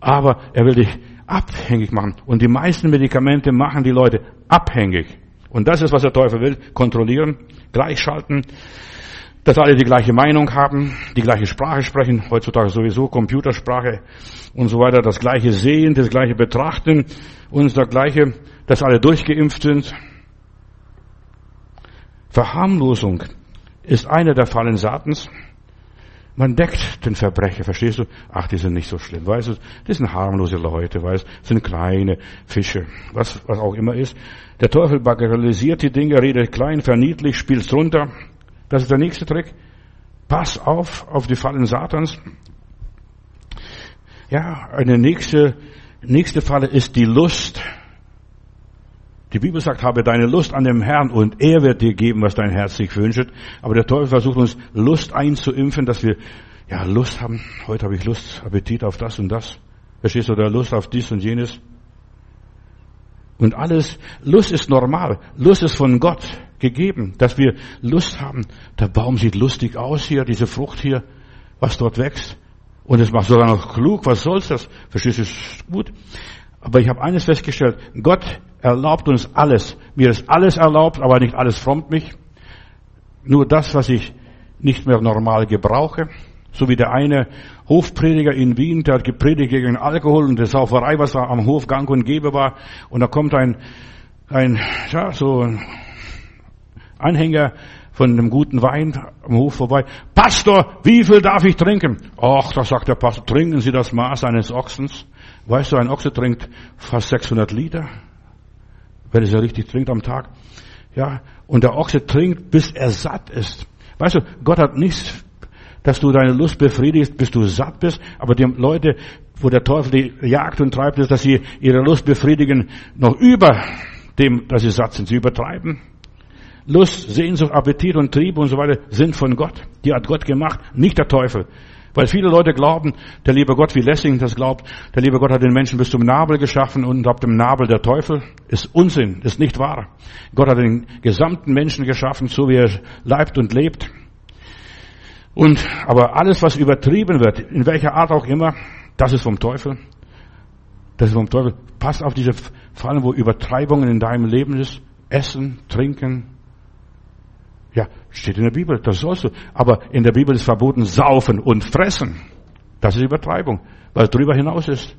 Aber er will dich abhängig machen. Und die meisten Medikamente machen die Leute abhängig. Und das ist, was der Teufel will. Kontrollieren, gleichschalten, dass alle die gleiche Meinung haben, die gleiche Sprache sprechen, heutzutage sowieso Computersprache und so weiter, das gleiche Sehen, das gleiche Betrachten und das gleiche, dass alle durchgeimpft sind. Verharmlosung ist einer der Fallen Satans. Man deckt den Verbrecher, verstehst du? Ach, die sind nicht so schlimm, weißt du? Das sind harmlose Leute, weißt du? sind kleine Fische, was, was auch immer ist. Der Teufel bagatellisiert die Dinge, redet klein, verniedlicht, spielt runter. Das ist der nächste Trick. Pass auf, auf die Fallen Satans. Ja, eine nächste, nächste Falle ist die Lust. Die Bibel sagt, habe deine Lust an dem Herrn und er wird dir geben, was dein Herz sich wünscht. Aber der Teufel versucht uns Lust einzuimpfen, dass wir ja Lust haben. Heute habe ich Lust, Appetit auf das und das. Verstehst du, oder Lust auf dies und jenes. Und alles, Lust ist normal. Lust ist von Gott gegeben, dass wir Lust haben. Der Baum sieht lustig aus hier, diese Frucht hier, was dort wächst. Und es macht sogar noch klug, was soll's das? Verstehst du, ist gut. Aber ich habe eines festgestellt, Gott erlaubt uns alles. Mir ist alles erlaubt, aber nicht alles frommt mich. Nur das, was ich nicht mehr normal gebrauche. So wie der eine Hofprediger in Wien, der hat gepredigt gegen Alkohol und die Sauferei, was am Hof gang und gäbe war. Und da kommt ein, ein, ja, so ein Anhänger von einem guten Wein am Hof vorbei. Pastor, wie viel darf ich trinken? Ach, da sagt der Pastor, trinken Sie das Maß eines Ochsens. Weißt du, ein Ochse trinkt fast 600 Liter, wenn es ja richtig trinkt am Tag. Ja, und der Ochse trinkt, bis er satt ist. Weißt du, Gott hat nichts, dass du deine Lust befriedigst, bis du satt bist, aber die Leute, wo der Teufel die jagt und treibt, ist, dass sie ihre Lust befriedigen, noch über dem, dass sie satt sind. Sie übertreiben. Lust, Sehnsucht, Appetit und Trieb und so weiter sind von Gott. Die hat Gott gemacht, nicht der Teufel. Weil viele Leute glauben, der liebe Gott, wie Lessing das glaubt, der liebe Gott hat den Menschen bis zum Nabel geschaffen und ab dem Nabel der Teufel. Ist Unsinn, ist nicht wahr. Gott hat den gesamten Menschen geschaffen, so wie er leibt und lebt. Und, aber alles, was übertrieben wird, in welcher Art auch immer, das ist vom Teufel. Das ist vom Teufel. Pass auf diese Fallen, wo Übertreibungen in deinem Leben ist. Essen, trinken, ja, steht in der Bibel, das sollst du. Aber in der Bibel ist verboten saufen und fressen. Das ist Übertreibung, weil es darüber hinaus ist.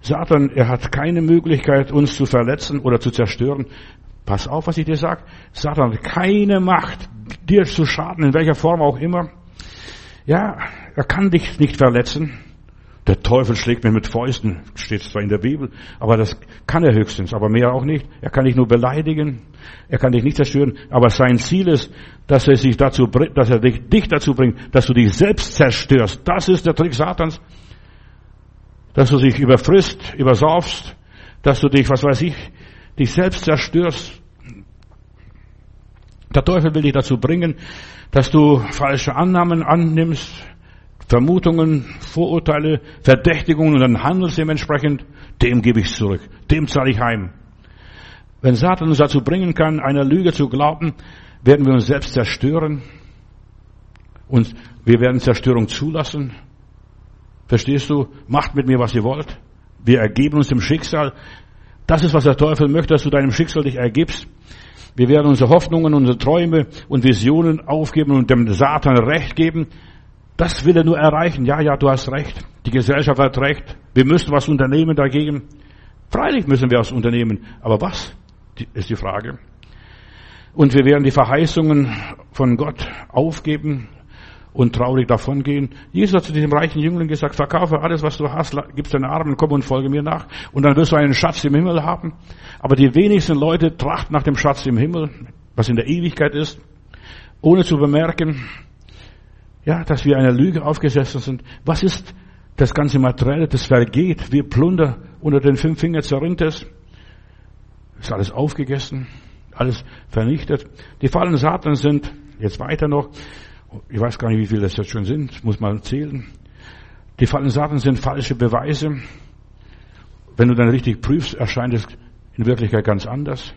Satan, er hat keine Möglichkeit, uns zu verletzen oder zu zerstören. Pass auf, was ich dir sage. Satan hat keine Macht, dir zu schaden, in welcher Form auch immer. Ja, er kann dich nicht verletzen. Der Teufel schlägt mir mit Fäusten, steht zwar in der Bibel, aber das kann er höchstens, aber mehr auch nicht. Er kann dich nur beleidigen, er kann dich nicht zerstören, aber sein Ziel ist, dass er sich dazu dass er dich, dich dazu bringt, dass du dich selbst zerstörst. Das ist der Trick Satans. Dass du dich überfrisst, übersaufst, dass du dich, was weiß ich, dich selbst zerstörst. Der Teufel will dich dazu bringen, dass du falsche Annahmen annimmst, Vermutungen, Vorurteile, Verdächtigungen und dann handelst dementsprechend, dem gebe ich zurück, dem zahle ich heim. Wenn Satan uns dazu bringen kann, einer Lüge zu glauben, werden wir uns selbst zerstören und wir werden Zerstörung zulassen. Verstehst du? Macht mit mir, was ihr wollt. Wir ergeben uns dem Schicksal. Das ist, was der Teufel möchte, dass du deinem Schicksal dich ergibst. Wir werden unsere Hoffnungen, unsere Träume und Visionen aufgeben und dem Satan Recht geben. Das will er nur erreichen. Ja, ja, du hast recht. Die Gesellschaft hat recht. Wir müssen was unternehmen dagegen. Freilich müssen wir was unternehmen. Aber was? Ist die Frage. Und wir werden die Verheißungen von Gott aufgeben und traurig davongehen. Jesus hat zu diesem reichen Jüngling gesagt, verkaufe alles, was du hast, gib deine Armen, komm und folge mir nach. Und dann wirst du einen Schatz im Himmel haben. Aber die wenigsten Leute trachten nach dem Schatz im Himmel, was in der Ewigkeit ist, ohne zu bemerken, ja, dass wir einer Lüge aufgesessen sind. Was ist das ganze Materielle, das vergeht, wie Plunder unter den fünf Fingern zerrinnt es. Ist alles aufgegessen, alles vernichtet. Die Fallen Satan sind, jetzt weiter noch, ich weiß gar nicht, wie viele das jetzt schon sind, muss man zählen. Die Fallen Satan sind falsche Beweise. Wenn du dann richtig prüfst, erscheint es in Wirklichkeit ganz anders.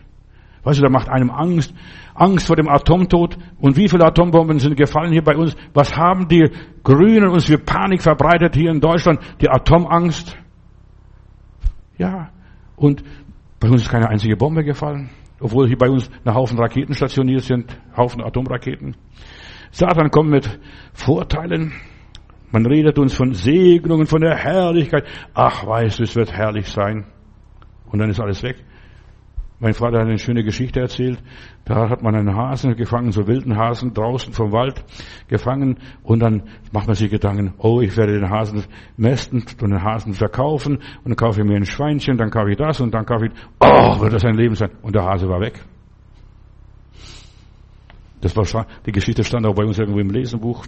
Weißt du, da macht einem Angst, Angst vor dem Atomtod. Und wie viele Atombomben sind gefallen hier bei uns? Was haben die Grünen uns für Panik verbreitet hier in Deutschland? Die Atomangst. Ja. Und bei uns ist keine einzige Bombe gefallen. Obwohl hier bei uns eine Haufen Raketen stationiert sind. Haufen Atomraketen. Satan kommt mit Vorteilen. Man redet uns von Segnungen, von der Herrlichkeit. Ach, weißt du, es wird herrlich sein. Und dann ist alles weg. Mein Vater hat eine schöne Geschichte erzählt. Da hat man einen Hasen gefangen, so wilden Hasen draußen vom Wald gefangen. Und dann macht man sich Gedanken, oh, ich werde den Hasen mästen und den Hasen verkaufen. Und dann kaufe ich mir ein Schweinchen, dann kaufe ich das und dann kaufe ich, oh, wird das ein Leben sein. Und der Hase war weg. Das war, die Geschichte stand auch bei uns irgendwo im Lesenbuch.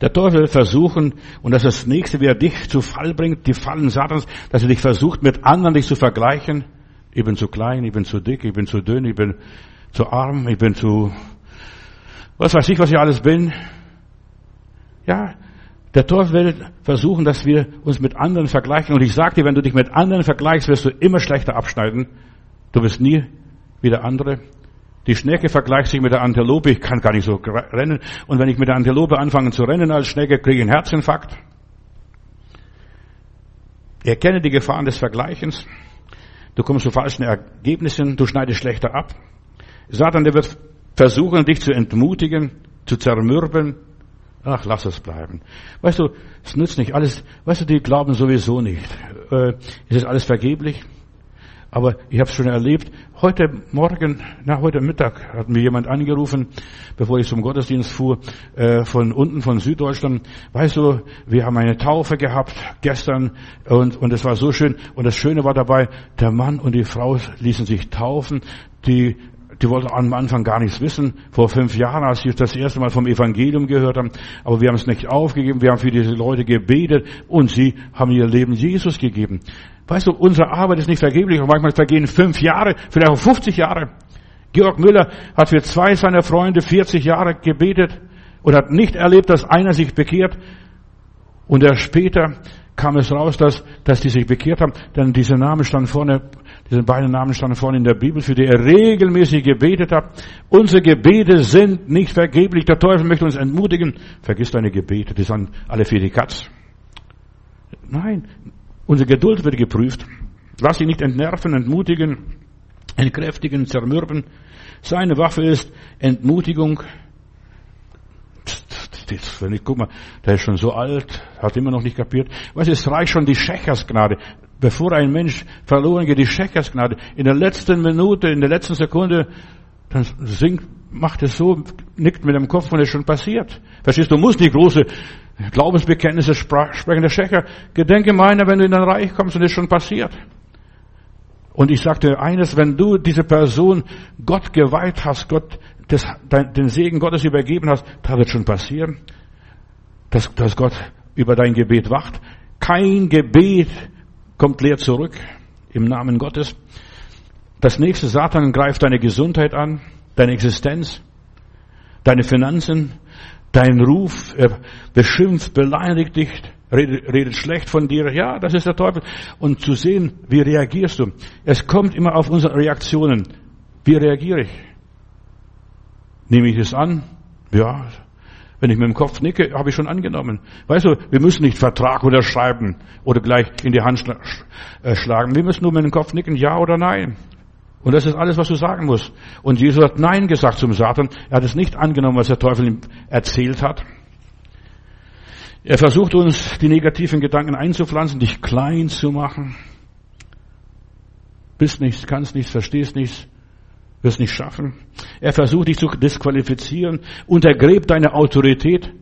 Der Teufel versuchen, und das ist das nächste, wie er dich zu Fall bringt, die Fallen Satans, dass er dich versucht, mit anderen dich zu vergleichen ich bin zu klein, ich bin zu dick, ich bin zu dünn, ich bin zu arm, ich bin zu, was weiß ich, was ich alles bin. Ja, der Teufel will versuchen, dass wir uns mit anderen vergleichen. Und ich sage dir, wenn du dich mit anderen vergleichst, wirst du immer schlechter abschneiden. Du wirst nie wie der andere. Die Schnecke vergleicht sich mit der Antilope. Ich kann gar nicht so rennen. Und wenn ich mit der Antilope anfange zu rennen als Schnecke, kriege ich einen Herzinfarkt. Erkenne die Gefahren des Vergleichens. Du kommst zu falschen Ergebnissen, du schneidest schlechter ab. Satan, der wird versuchen, dich zu entmutigen, zu zermürben. Ach, lass es bleiben. Weißt du, es nützt nicht alles. Weißt du, die glauben sowieso nicht. Äh, es ist alles vergeblich. Aber ich habe es schon erlebt. Heute Morgen, na heute Mittag hat mir jemand angerufen, bevor ich zum Gottesdienst fuhr, äh, von unten von Süddeutschland. Weißt du, wir haben eine Taufe gehabt gestern und und es war so schön. Und das Schöne war dabei, der Mann und die Frau ließen sich taufen. Die die wollten am Anfang gar nichts wissen. Vor fünf Jahren, als sie das erste Mal vom Evangelium gehört haben. Aber wir haben es nicht aufgegeben. Wir haben für diese Leute gebetet und sie haben ihr Leben Jesus gegeben. Weißt du, unsere Arbeit ist nicht vergeblich. Und manchmal vergehen fünf Jahre, vielleicht auch 50 Jahre. Georg Müller hat für zwei seiner Freunde 40 Jahre gebetet und hat nicht erlebt, dass einer sich bekehrt. Und erst später kam es raus, dass, dass die sich bekehrt haben, denn diese Namen standen vorne diese beiden Namen standen vorne in der Bibel, für die er regelmäßig gebetet hat. Unsere Gebete sind nicht vergeblich. Der Teufel möchte uns entmutigen. Vergiss deine Gebete, die sind alle für die Katz. Nein, unsere Geduld wird geprüft. Lass dich nicht entnerven, entmutigen, entkräftigen, zermürben. Seine Waffe ist Entmutigung. Wenn ich guck mal, der ist schon so alt, hat immer noch nicht kapiert. Du, es reicht schon die Schächersgnade bevor ein Mensch verloren geht, die Scheckersgnade, in der letzten Minute, in der letzten Sekunde, dann singt, macht es so, nickt mit dem Kopf und es ist schon passiert. Verstehst du, du musst nicht große Glaubensbekenntnisse sprechen. Der Schecker, gedenke meiner, wenn du in dein Reich kommst und es ist schon passiert. Und ich sagte eines, wenn du diese Person Gott geweiht hast, Gott das, den Segen Gottes übergeben hast, da wird schon passieren, dass, dass Gott über dein Gebet wacht. Kein Gebet kommt leer zurück im Namen Gottes. Das nächste, Satan greift deine Gesundheit an, deine Existenz, deine Finanzen, dein Ruf, er beschimpft, beleidigt dich, redet, redet schlecht von dir. Ja, das ist der Teufel. Und zu sehen, wie reagierst du. Es kommt immer auf unsere Reaktionen. Wie reagiere ich? Nehme ich es an? Ja, wenn ich mit dem Kopf nicke, habe ich schon angenommen. Weißt du, wir müssen nicht Vertrag unterschreiben oder gleich in die Hand äh, schlagen. Wir müssen nur mit dem Kopf nicken, ja oder nein. Und das ist alles, was du sagen musst. Und Jesus hat Nein gesagt zum Satan. Er hat es nicht angenommen, was der Teufel ihm erzählt hat. Er versucht uns, die negativen Gedanken einzupflanzen, dich klein zu machen. Bist nichts, kannst nichts, verstehst nichts wirst nicht schaffen. Er versucht dich zu disqualifizieren, untergräbt deine Autorität.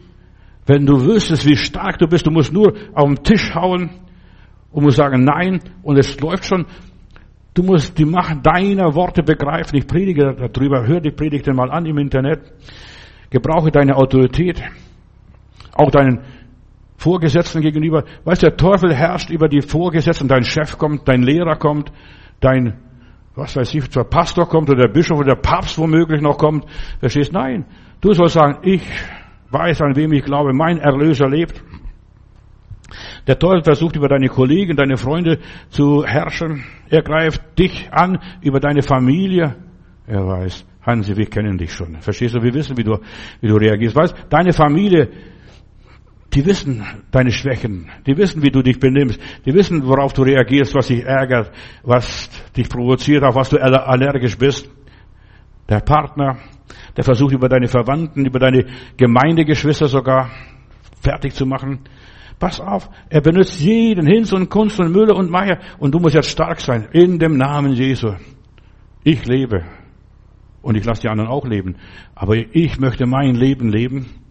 Wenn du wüsstest, wie stark du bist, du musst nur auf den Tisch hauen und musst sagen Nein und es läuft schon. Du musst die Macht deiner Worte begreifen. Ich predige darüber. Hör die Predigten mal an im Internet. Gebrauche deine Autorität. Auch deinen Vorgesetzten gegenüber. Weißt du, der Teufel herrscht über die Vorgesetzten. Dein Chef kommt, dein Lehrer kommt, dein was weiß ich, der Pastor kommt oder der Bischof oder der Papst womöglich noch kommt. Verstehst? Nein. Du sollst sagen, ich weiß, an wem ich glaube, mein Erlöser lebt. Der Teufel versucht über deine Kollegen, deine Freunde zu herrschen. Er greift dich an über deine Familie. Er weiß, Hansi, wir kennen dich schon. Verstehst du? Wir wissen, wie du, wie du reagierst. Weißt, deine Familie die wissen deine Schwächen. Die wissen, wie du dich benimmst. Die wissen, worauf du reagierst, was dich ärgert, was dich provoziert, auf was du allergisch bist. Der Partner, der versucht über deine Verwandten, über deine Gemeindegeschwister sogar fertig zu machen. Pass auf, er benutzt jeden Hinz und Kunst und Müller und Meier und du musst jetzt stark sein in dem Namen Jesu. Ich lebe und ich lasse die anderen auch leben, aber ich möchte mein Leben leben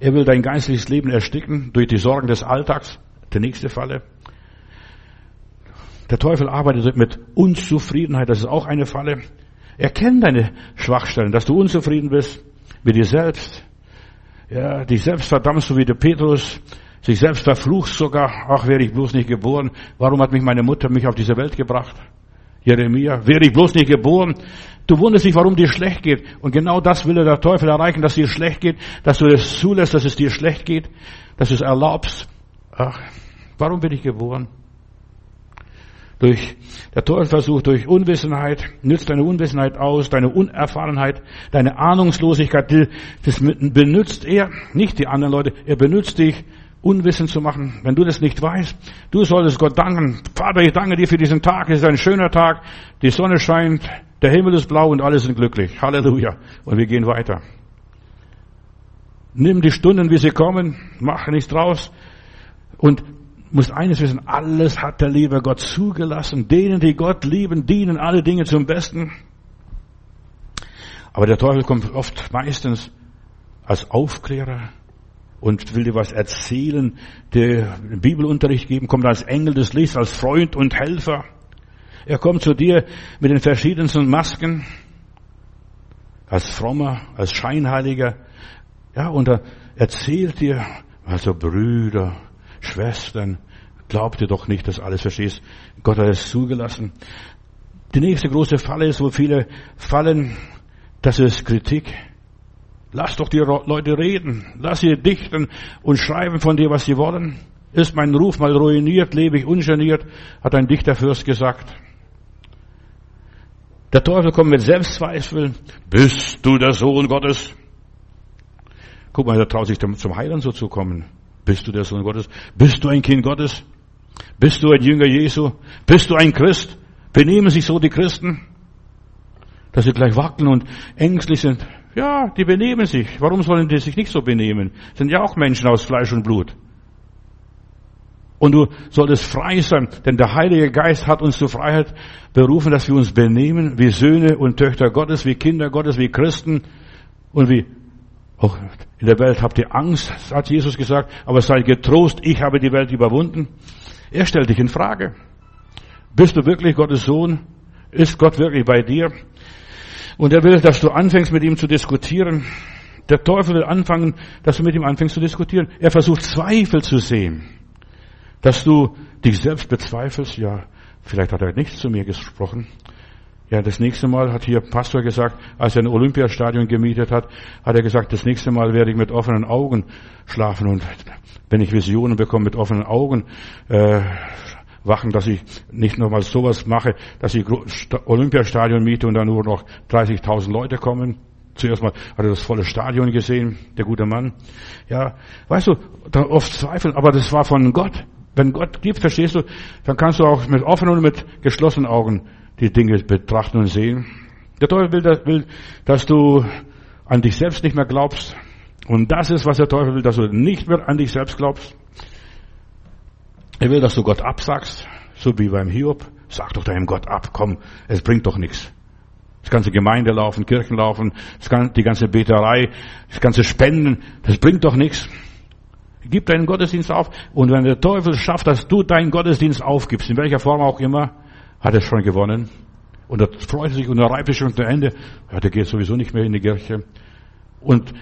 er will dein geistliches Leben ersticken durch die Sorgen des Alltags. Der nächste Falle. Der Teufel arbeitet mit Unzufriedenheit. Das ist auch eine Falle. Erkenn deine Schwachstellen, dass du unzufrieden bist mit dir selbst. Ja, dich selbst verdammst du wie der Petrus, sich selbst verfluchst sogar. Ach, wäre ich bloß nicht geboren. Warum hat mich meine Mutter mich auf diese Welt gebracht? Jeremia, wäre ich bloß nicht geboren. Du wunderst dich, warum dir schlecht geht. Und genau das will der Teufel erreichen, dass dir schlecht geht, dass du es zulässt, dass es dir schlecht geht, dass du es erlaubst. Ach, warum bin ich geboren? Durch, der Teufel versucht durch Unwissenheit, nützt deine Unwissenheit aus, deine Unerfahrenheit, deine Ahnungslosigkeit, das benutzt er, nicht die anderen Leute, er benutzt dich, Unwissen zu machen, wenn du das nicht weißt. Du solltest Gott danken. Vater, ich danke dir für diesen Tag. Es ist ein schöner Tag. Die Sonne scheint, der Himmel ist blau und alle sind glücklich. Halleluja. Und wir gehen weiter. Nimm die Stunden, wie sie kommen, mach nichts draus. Und musst eines wissen, alles hat der liebe Gott zugelassen. Denen, die Gott lieben, dienen alle Dinge zum Besten. Aber der Teufel kommt oft meistens als Aufklärer und will dir was erzählen, dir Bibelunterricht geben, kommt als Engel des Lichts, als Freund und Helfer. Er kommt zu dir mit den verschiedensten Masken, als Frommer, als Scheinheiliger, ja, und er erzählt dir, also Brüder, Schwestern, glaubt ihr doch nicht, dass alles verstehst. Gott hat es zugelassen. Die nächste große Falle ist, wo viele fallen, das ist Kritik. Lass doch die Leute reden. Lass sie dichten und schreiben von dir, was sie wollen. Ist mein Ruf mal ruiniert, lebe ich ungeniert, hat ein Dichterfürst gesagt. Der Teufel kommt mit Selbstzweifel. Bist du der Sohn Gottes? Guck mal, er traut sich zum Heiland so zu kommen. Bist du der Sohn Gottes? Bist du ein Kind Gottes? Bist du ein Jünger Jesu? Bist du ein Christ? Benehmen sich so die Christen, dass sie gleich wackeln und ängstlich sind. Ja, die benehmen sich. Warum sollen die sich nicht so benehmen? Sind ja auch Menschen aus Fleisch und Blut. Und du solltest frei sein, denn der Heilige Geist hat uns zur Freiheit berufen, dass wir uns benehmen wie Söhne und Töchter Gottes, wie Kinder Gottes, wie Christen und wie auch in der Welt habt ihr Angst, hat Jesus gesagt, aber seid getrost, ich habe die Welt überwunden. Er stellt dich in Frage. Bist du wirklich Gottes Sohn? Ist Gott wirklich bei dir? Und er will, dass du anfängst mit ihm zu diskutieren. Der Teufel will anfangen, dass du mit ihm anfängst zu diskutieren. Er versucht Zweifel zu sehen. Dass du dich selbst bezweifelst. Ja, vielleicht hat er nichts zu mir gesprochen. Ja, das nächste Mal hat hier Pastor gesagt, als er ein Olympiastadion gemietet hat, hat er gesagt, das nächste Mal werde ich mit offenen Augen schlafen und wenn ich Visionen bekomme, mit offenen Augen äh, wachen, dass ich nicht nochmal sowas mache, dass ich Olympiastadion miete und dann nur noch 30.000 Leute kommen. Zuerst mal hat er das volle Stadion gesehen, der gute Mann. Ja, weißt du, da oft zweifeln, aber das war von Gott. Wenn Gott gibt, verstehst du, dann kannst du auch mit offenen und mit geschlossenen Augen die Dinge betrachten und sehen. Der Teufel will, will, dass du an dich selbst nicht mehr glaubst. Und das ist, was der Teufel will, dass du nicht mehr an dich selbst glaubst. Er will, dass du Gott absagst, so wie beim Hiob. Sag doch deinem Gott ab, komm, es bringt doch nichts. Das ganze Gemeinde laufen, Kirchen laufen, die ganze Beterei, das ganze Spenden, das bringt doch nichts. Gib deinen Gottesdienst auf. Und wenn der Teufel schafft, dass du deinen Gottesdienst aufgibst, in welcher Form auch immer, hat er schon gewonnen. Und er freut sich und er reibt sich schon zu Ende. Ja, der geht sowieso nicht mehr in die Kirche. Und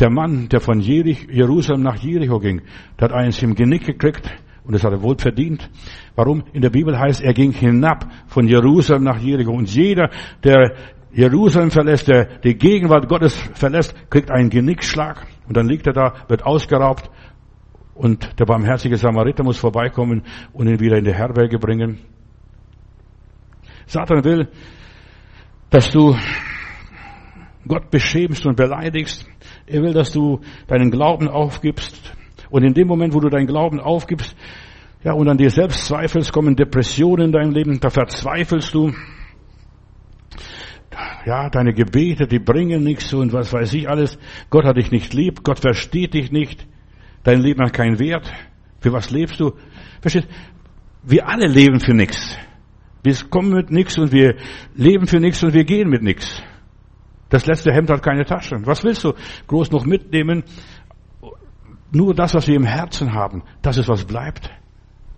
der Mann, der von Jerich, Jerusalem nach Jericho ging, der hat eins im Genick gekriegt und das hat er wohl verdient. Warum? In der Bibel heißt, er ging hinab von Jerusalem nach Jericho. Und jeder, der Jerusalem verlässt, der die Gegenwart Gottes verlässt, kriegt einen Genickschlag. Und dann liegt er da, wird ausgeraubt. Und der barmherzige Samariter muss vorbeikommen und ihn wieder in die Herberge bringen. Satan will, dass du Gott beschämst und beleidigst. Er will, dass du deinen Glauben aufgibst. Und in dem Moment, wo du deinen Glauben aufgibst, ja, und an dir selbst zweifelst, kommen Depressionen in dein Leben, da verzweifelst du. Ja, deine Gebete, die bringen nichts und was weiß ich alles. Gott hat dich nicht lieb, Gott versteht dich nicht. Dein Leben hat keinen Wert. Für was lebst du? Verstehst? Wir alle leben für nichts. Wir kommen mit nichts und wir leben für nichts und wir gehen mit nichts. Das letzte Hemd hat keine Taschen. Was willst du groß noch mitnehmen? Nur das, was wir im Herzen haben, das ist, was bleibt.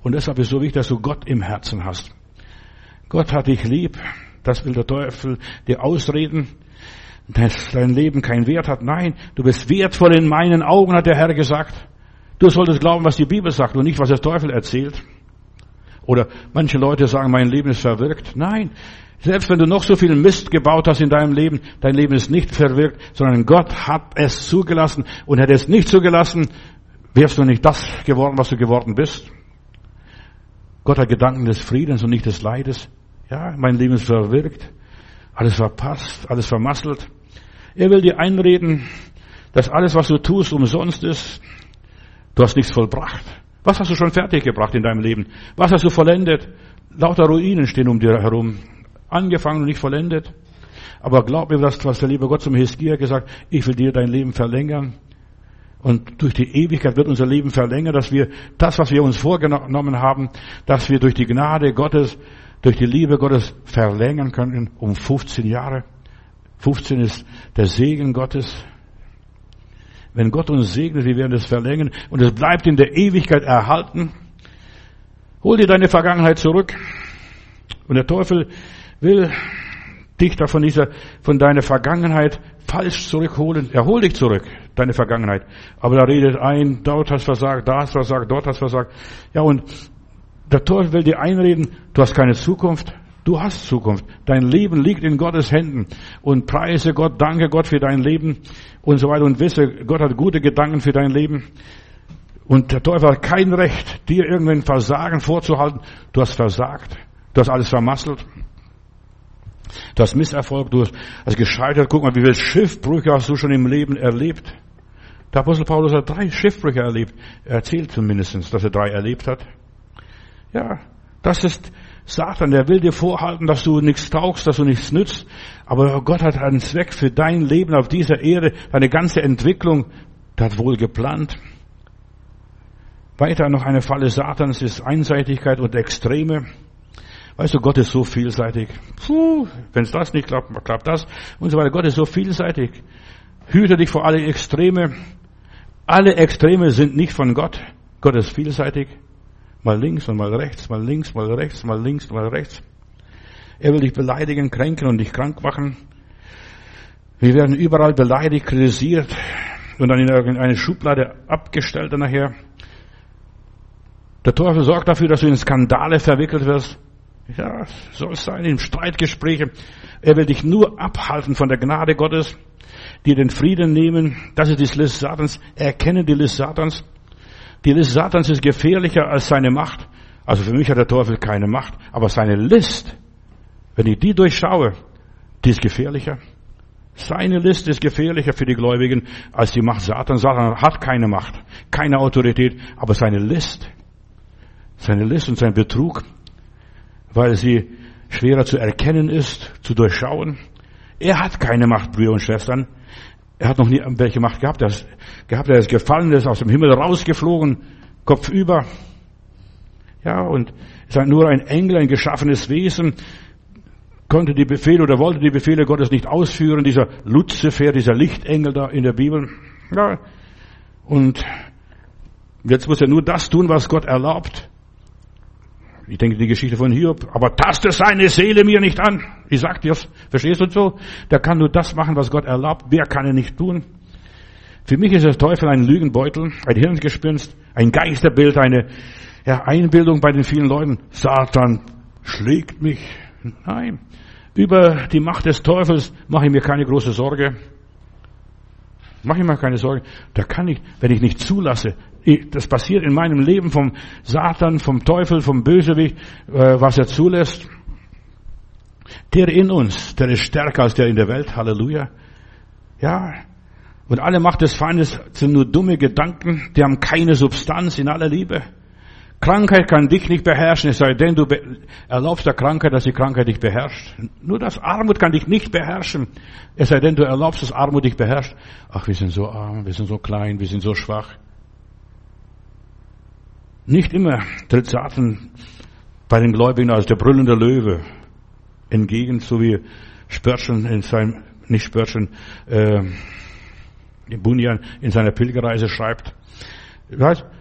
Und deshalb ist es so wichtig, dass du Gott im Herzen hast. Gott hat dich lieb. Das will der Teufel dir ausreden, dass dein Leben keinen Wert hat. Nein, du bist wertvoll in meinen Augen, hat der Herr gesagt. Du solltest glauben, was die Bibel sagt und nicht, was der Teufel erzählt. Oder manche Leute sagen, mein Leben ist verwirkt. Nein, selbst wenn du noch so viel Mist gebaut hast in deinem Leben, dein Leben ist nicht verwirkt, sondern Gott hat es zugelassen und hätte es nicht zugelassen, wärst du nicht das geworden, was du geworden bist. Gott hat Gedanken des Friedens und nicht des Leides. Ja, mein Leben ist verwirkt, alles verpasst, alles vermasselt. Er will dir einreden, dass alles, was du tust, umsonst ist. Du hast nichts vollbracht. Was hast du schon fertiggebracht in deinem Leben? Was hast du vollendet? Lauter Ruinen stehen um dir herum. Angefangen und nicht vollendet. Aber glaub mir, das, was der liebe Gott zum Hiskia gesagt, ich will dir dein Leben verlängern. Und durch die Ewigkeit wird unser Leben verlängert, dass wir das, was wir uns vorgenommen haben, dass wir durch die Gnade Gottes, durch die Liebe Gottes verlängern können um 15 Jahre. 15 ist der Segen Gottes. Wenn Gott uns segnet, wir werden es verlängern und es bleibt in der Ewigkeit erhalten. Hol dir deine Vergangenheit zurück. Und der Teufel will dich da von dieser, von deiner Vergangenheit falsch zurückholen. Er holt dich zurück, deine Vergangenheit. Aber da redet ein, dort hast versagt, da hast versagt, dort hast versagt. Ja, und der Teufel will dir einreden, du hast keine Zukunft. Du hast Zukunft. Dein Leben liegt in Gottes Händen. Und preise Gott, danke Gott für dein Leben und so weiter. Und wisse, Gott hat gute Gedanken für dein Leben. Und der Teufel hat kein Recht, dir irgendein Versagen vorzuhalten. Du hast versagt. Du hast alles vermasselt. Du hast Misserfolg, du hast gescheitert. Guck mal, wie viele Schiffbrüche hast du schon im Leben erlebt? Der Apostel Paulus hat drei Schiffbrüche erlebt. Er erzählt zumindest, dass er drei erlebt hat. Ja, das ist Satan, der will dir vorhalten, dass du nichts taugst, dass du nichts nützt. Aber Gott hat einen Zweck für dein Leben auf dieser Erde, deine ganze Entwicklung, der hat wohl geplant. Weiter noch eine Falle Satans ist Einseitigkeit und Extreme. Weißt du, Gott ist so vielseitig. Puh, wenn es das nicht klappt, klappt das und so weiter. Gott ist so vielseitig. Hüte dich vor alle Extreme. Alle Extreme sind nicht von Gott. Gott ist vielseitig. Mal links und mal rechts, mal links, mal rechts, mal links, mal rechts. Er will dich beleidigen, kränken und dich krank machen. Wir werden überall beleidigt, kritisiert und dann in irgendeine Schublade abgestellt nachher. Der Teufel sorgt dafür, dass du in Skandale verwickelt wirst. Ja, soll es sein, in Streitgespräche. Er will dich nur abhalten von der Gnade Gottes, dir den Frieden nehmen. Das ist die List Satans. Erkenne die List Satans. Die List Satans ist gefährlicher als seine Macht. Also für mich hat der Teufel keine Macht, aber seine List, wenn ich die durchschaue, die ist gefährlicher. Seine List ist gefährlicher für die Gläubigen als die Macht Satans. Satan hat keine Macht, keine Autorität, aber seine List, seine List und sein Betrug, weil sie schwerer zu erkennen ist, zu durchschauen. Er hat keine Macht, Brüder und Schwestern. Er hat noch nie welche Macht gehabt. Er ist, gehabt, er ist gefallen, er ist aus dem Himmel rausgeflogen, Kopf über. Ja, und ist nur ein Engel, ein geschaffenes Wesen, konnte die Befehle oder wollte die Befehle Gottes nicht ausführen. Dieser Luzifer, dieser Lichtengel da in der Bibel. Ja, und jetzt muss er nur das tun, was Gott erlaubt. Ich denke die Geschichte von Hiob, aber taste seine Seele mir nicht an. Ich sag dir's, verstehst du so? Der kann nur das machen, was Gott erlaubt. Wer kann er nicht tun? Für mich ist der Teufel ein Lügenbeutel, ein Hirngespinst, ein Geisterbild, eine ja, Einbildung bei den vielen Leuten. Satan schlägt mich. Nein. Über die Macht des Teufels mache ich mir keine große Sorge. Mache ich mir keine Sorge. Da kann ich, wenn ich nicht zulasse, das passiert in meinem Leben vom Satan, vom Teufel, vom Bösewicht, äh, was er zulässt. Der in uns, der ist stärker als der in der Welt. Halleluja. Ja. Und alle Macht des Feindes sind nur dumme Gedanken, die haben keine Substanz in aller Liebe. Krankheit kann dich nicht beherrschen, es sei denn, du erlaubst der Krankheit, dass die Krankheit dich beherrscht. Nur das Armut kann dich nicht beherrschen, es sei denn, du erlaubst, dass Armut dich beherrscht. Ach, wir sind so arm, wir sind so klein, wir sind so schwach. Nicht immer tritt Satan bei den Gläubigen als der brüllende Löwe entgegen, so wie Spörtchen in seinem, nicht Spörtchen, äh, Bunyan in seiner Pilgerreise schreibt.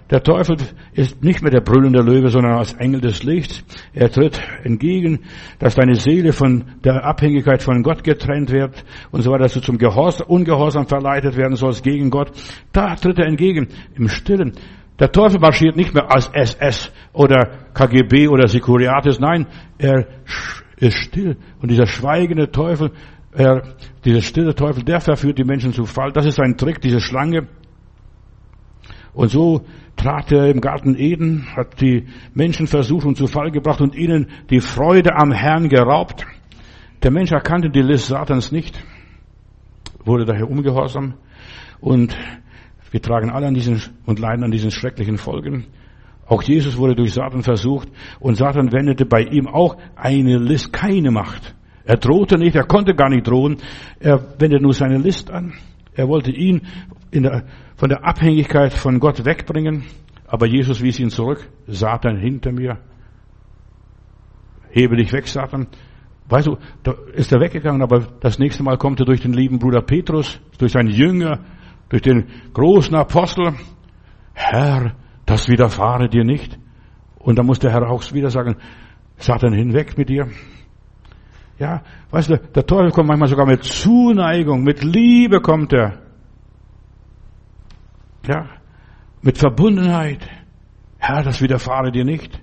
Der Teufel ist nicht mehr der brüllende Löwe, sondern als Engel des Lichts. Er tritt entgegen, dass deine Seele von der Abhängigkeit von Gott getrennt wird und so weiter, dass du zum Gehorsam, Ungehorsam verleitet werden sollst gegen Gott. Da tritt er entgegen, im Stillen. Der Teufel marschiert nicht mehr als SS oder KGB oder Securiatis. Nein, er ist still. Und dieser schweigende Teufel, er, dieser stille Teufel, der verführt die Menschen zu Fall. Das ist ein Trick, diese Schlange. Und so trat er im Garten Eden, hat die Menschen versucht und zu Fall gebracht und ihnen die Freude am Herrn geraubt. Der Mensch erkannte die List Satans nicht, wurde daher ungehorsam und wir tragen alle an diesen und leiden an diesen schrecklichen Folgen. Auch Jesus wurde durch Satan versucht und Satan wendete bei ihm auch eine List, keine Macht. Er drohte nicht, er konnte gar nicht drohen. Er wendete nur seine List an. Er wollte ihn der, von der Abhängigkeit von Gott wegbringen. Aber Jesus wies ihn zurück. Satan hinter mir. Hebe dich weg, Satan. Weißt du, da ist er weggegangen, aber das nächste Mal kommt er durch den lieben Bruder Petrus, durch seinen Jünger, durch den großen Apostel. Herr, das widerfahre dir nicht. Und dann muss der Herr auch wieder sagen, Satan hinweg mit dir. Ja, weißt du, der Teufel kommt manchmal sogar mit Zuneigung, mit Liebe kommt er. Ja, mit Verbundenheit. Herr, das widerfahre dir nicht.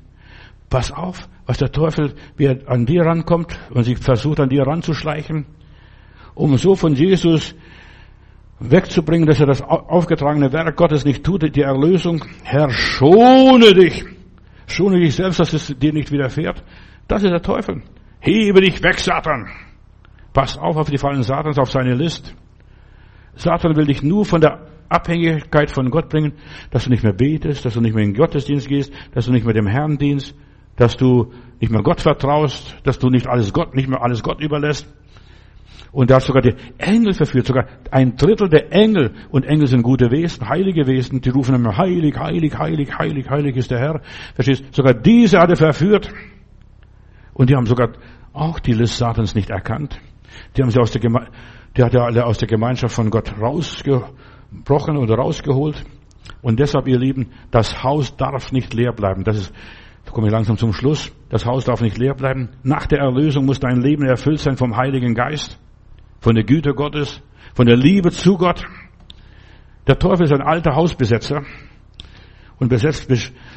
Pass auf, was der Teufel, wie er an dir rankommt und sich versucht, an dir ranzuschleichen, um so von Jesus wegzubringen, dass er das aufgetragene Werk Gottes nicht tut, die Erlösung. Herr, schone dich. Schone dich selbst, dass es dir nicht widerfährt. Das ist der Teufel. Hebe dich weg, Satan. Pass auf auf die Fallen Satans, auf seine List. Satan will dich nur von der Abhängigkeit von Gott bringen, dass du nicht mehr betest, dass du nicht mehr in den Gottesdienst gehst, dass du nicht mehr dem Herrn dienst, dass du nicht mehr Gott vertraust, dass du nicht alles Gott, nicht mehr alles Gott überlässt. Und da hat sogar die Engel verführt, sogar ein Drittel der Engel, und Engel sind gute Wesen, heilige Wesen, die rufen immer heilig, heilig, heilig, heilig, heilig ist der Herr. Verstehst? Sogar diese hat er verführt. Und die haben sogar auch die List Satans nicht erkannt. Die haben sie aus der Geme die hat er alle aus der Gemeinschaft von Gott rausgebrochen oder rausgeholt. Und deshalb, ihr Lieben, das Haus darf nicht leer bleiben. Das ist, da komme ich langsam zum Schluss. Das Haus darf nicht leer bleiben. Nach der Erlösung muss dein Leben erfüllt sein vom Heiligen Geist von der Güte Gottes, von der Liebe zu Gott. Der Teufel ist ein alter Hausbesetzer und besetzt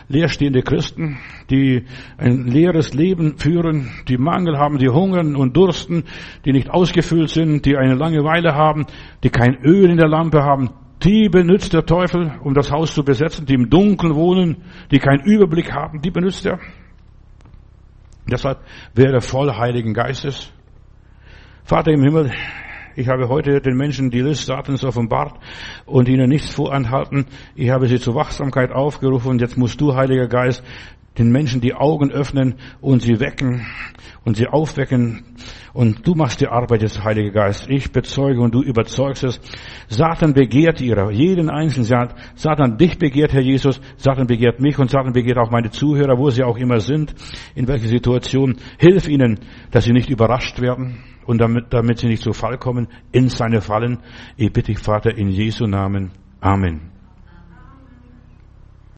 leerstehende Christen, die ein leeres Leben führen, die Mangel haben, die hungern und dursten, die nicht ausgefüllt sind, die eine Langeweile haben, die kein Öl in der Lampe haben. Die benutzt der Teufel, um das Haus zu besetzen, die im Dunkeln wohnen, die keinen Überblick haben, die benutzt er. Deshalb wäre voll Heiligen Geistes. Vater im Himmel, ich habe heute den Menschen die List Satans offenbart und ihnen nichts voranhalten. Ich habe sie zur Wachsamkeit aufgerufen. Jetzt musst du, Heiliger Geist, den Menschen die Augen öffnen und sie wecken und sie aufwecken. Und du machst die Arbeit des Heiligen Geist. Ich bezeuge und du überzeugst es. Satan begehrt ihre, jeden einzelnen. Satan, dich begehrt, Herr Jesus. Satan begehrt mich und Satan begehrt auch meine Zuhörer, wo sie auch immer sind, in welcher Situation. Hilf ihnen, dass sie nicht überrascht werden und damit, damit sie nicht zu Fall kommen, in seine Fallen. Ich bitte dich, Vater, in Jesu Namen. Amen.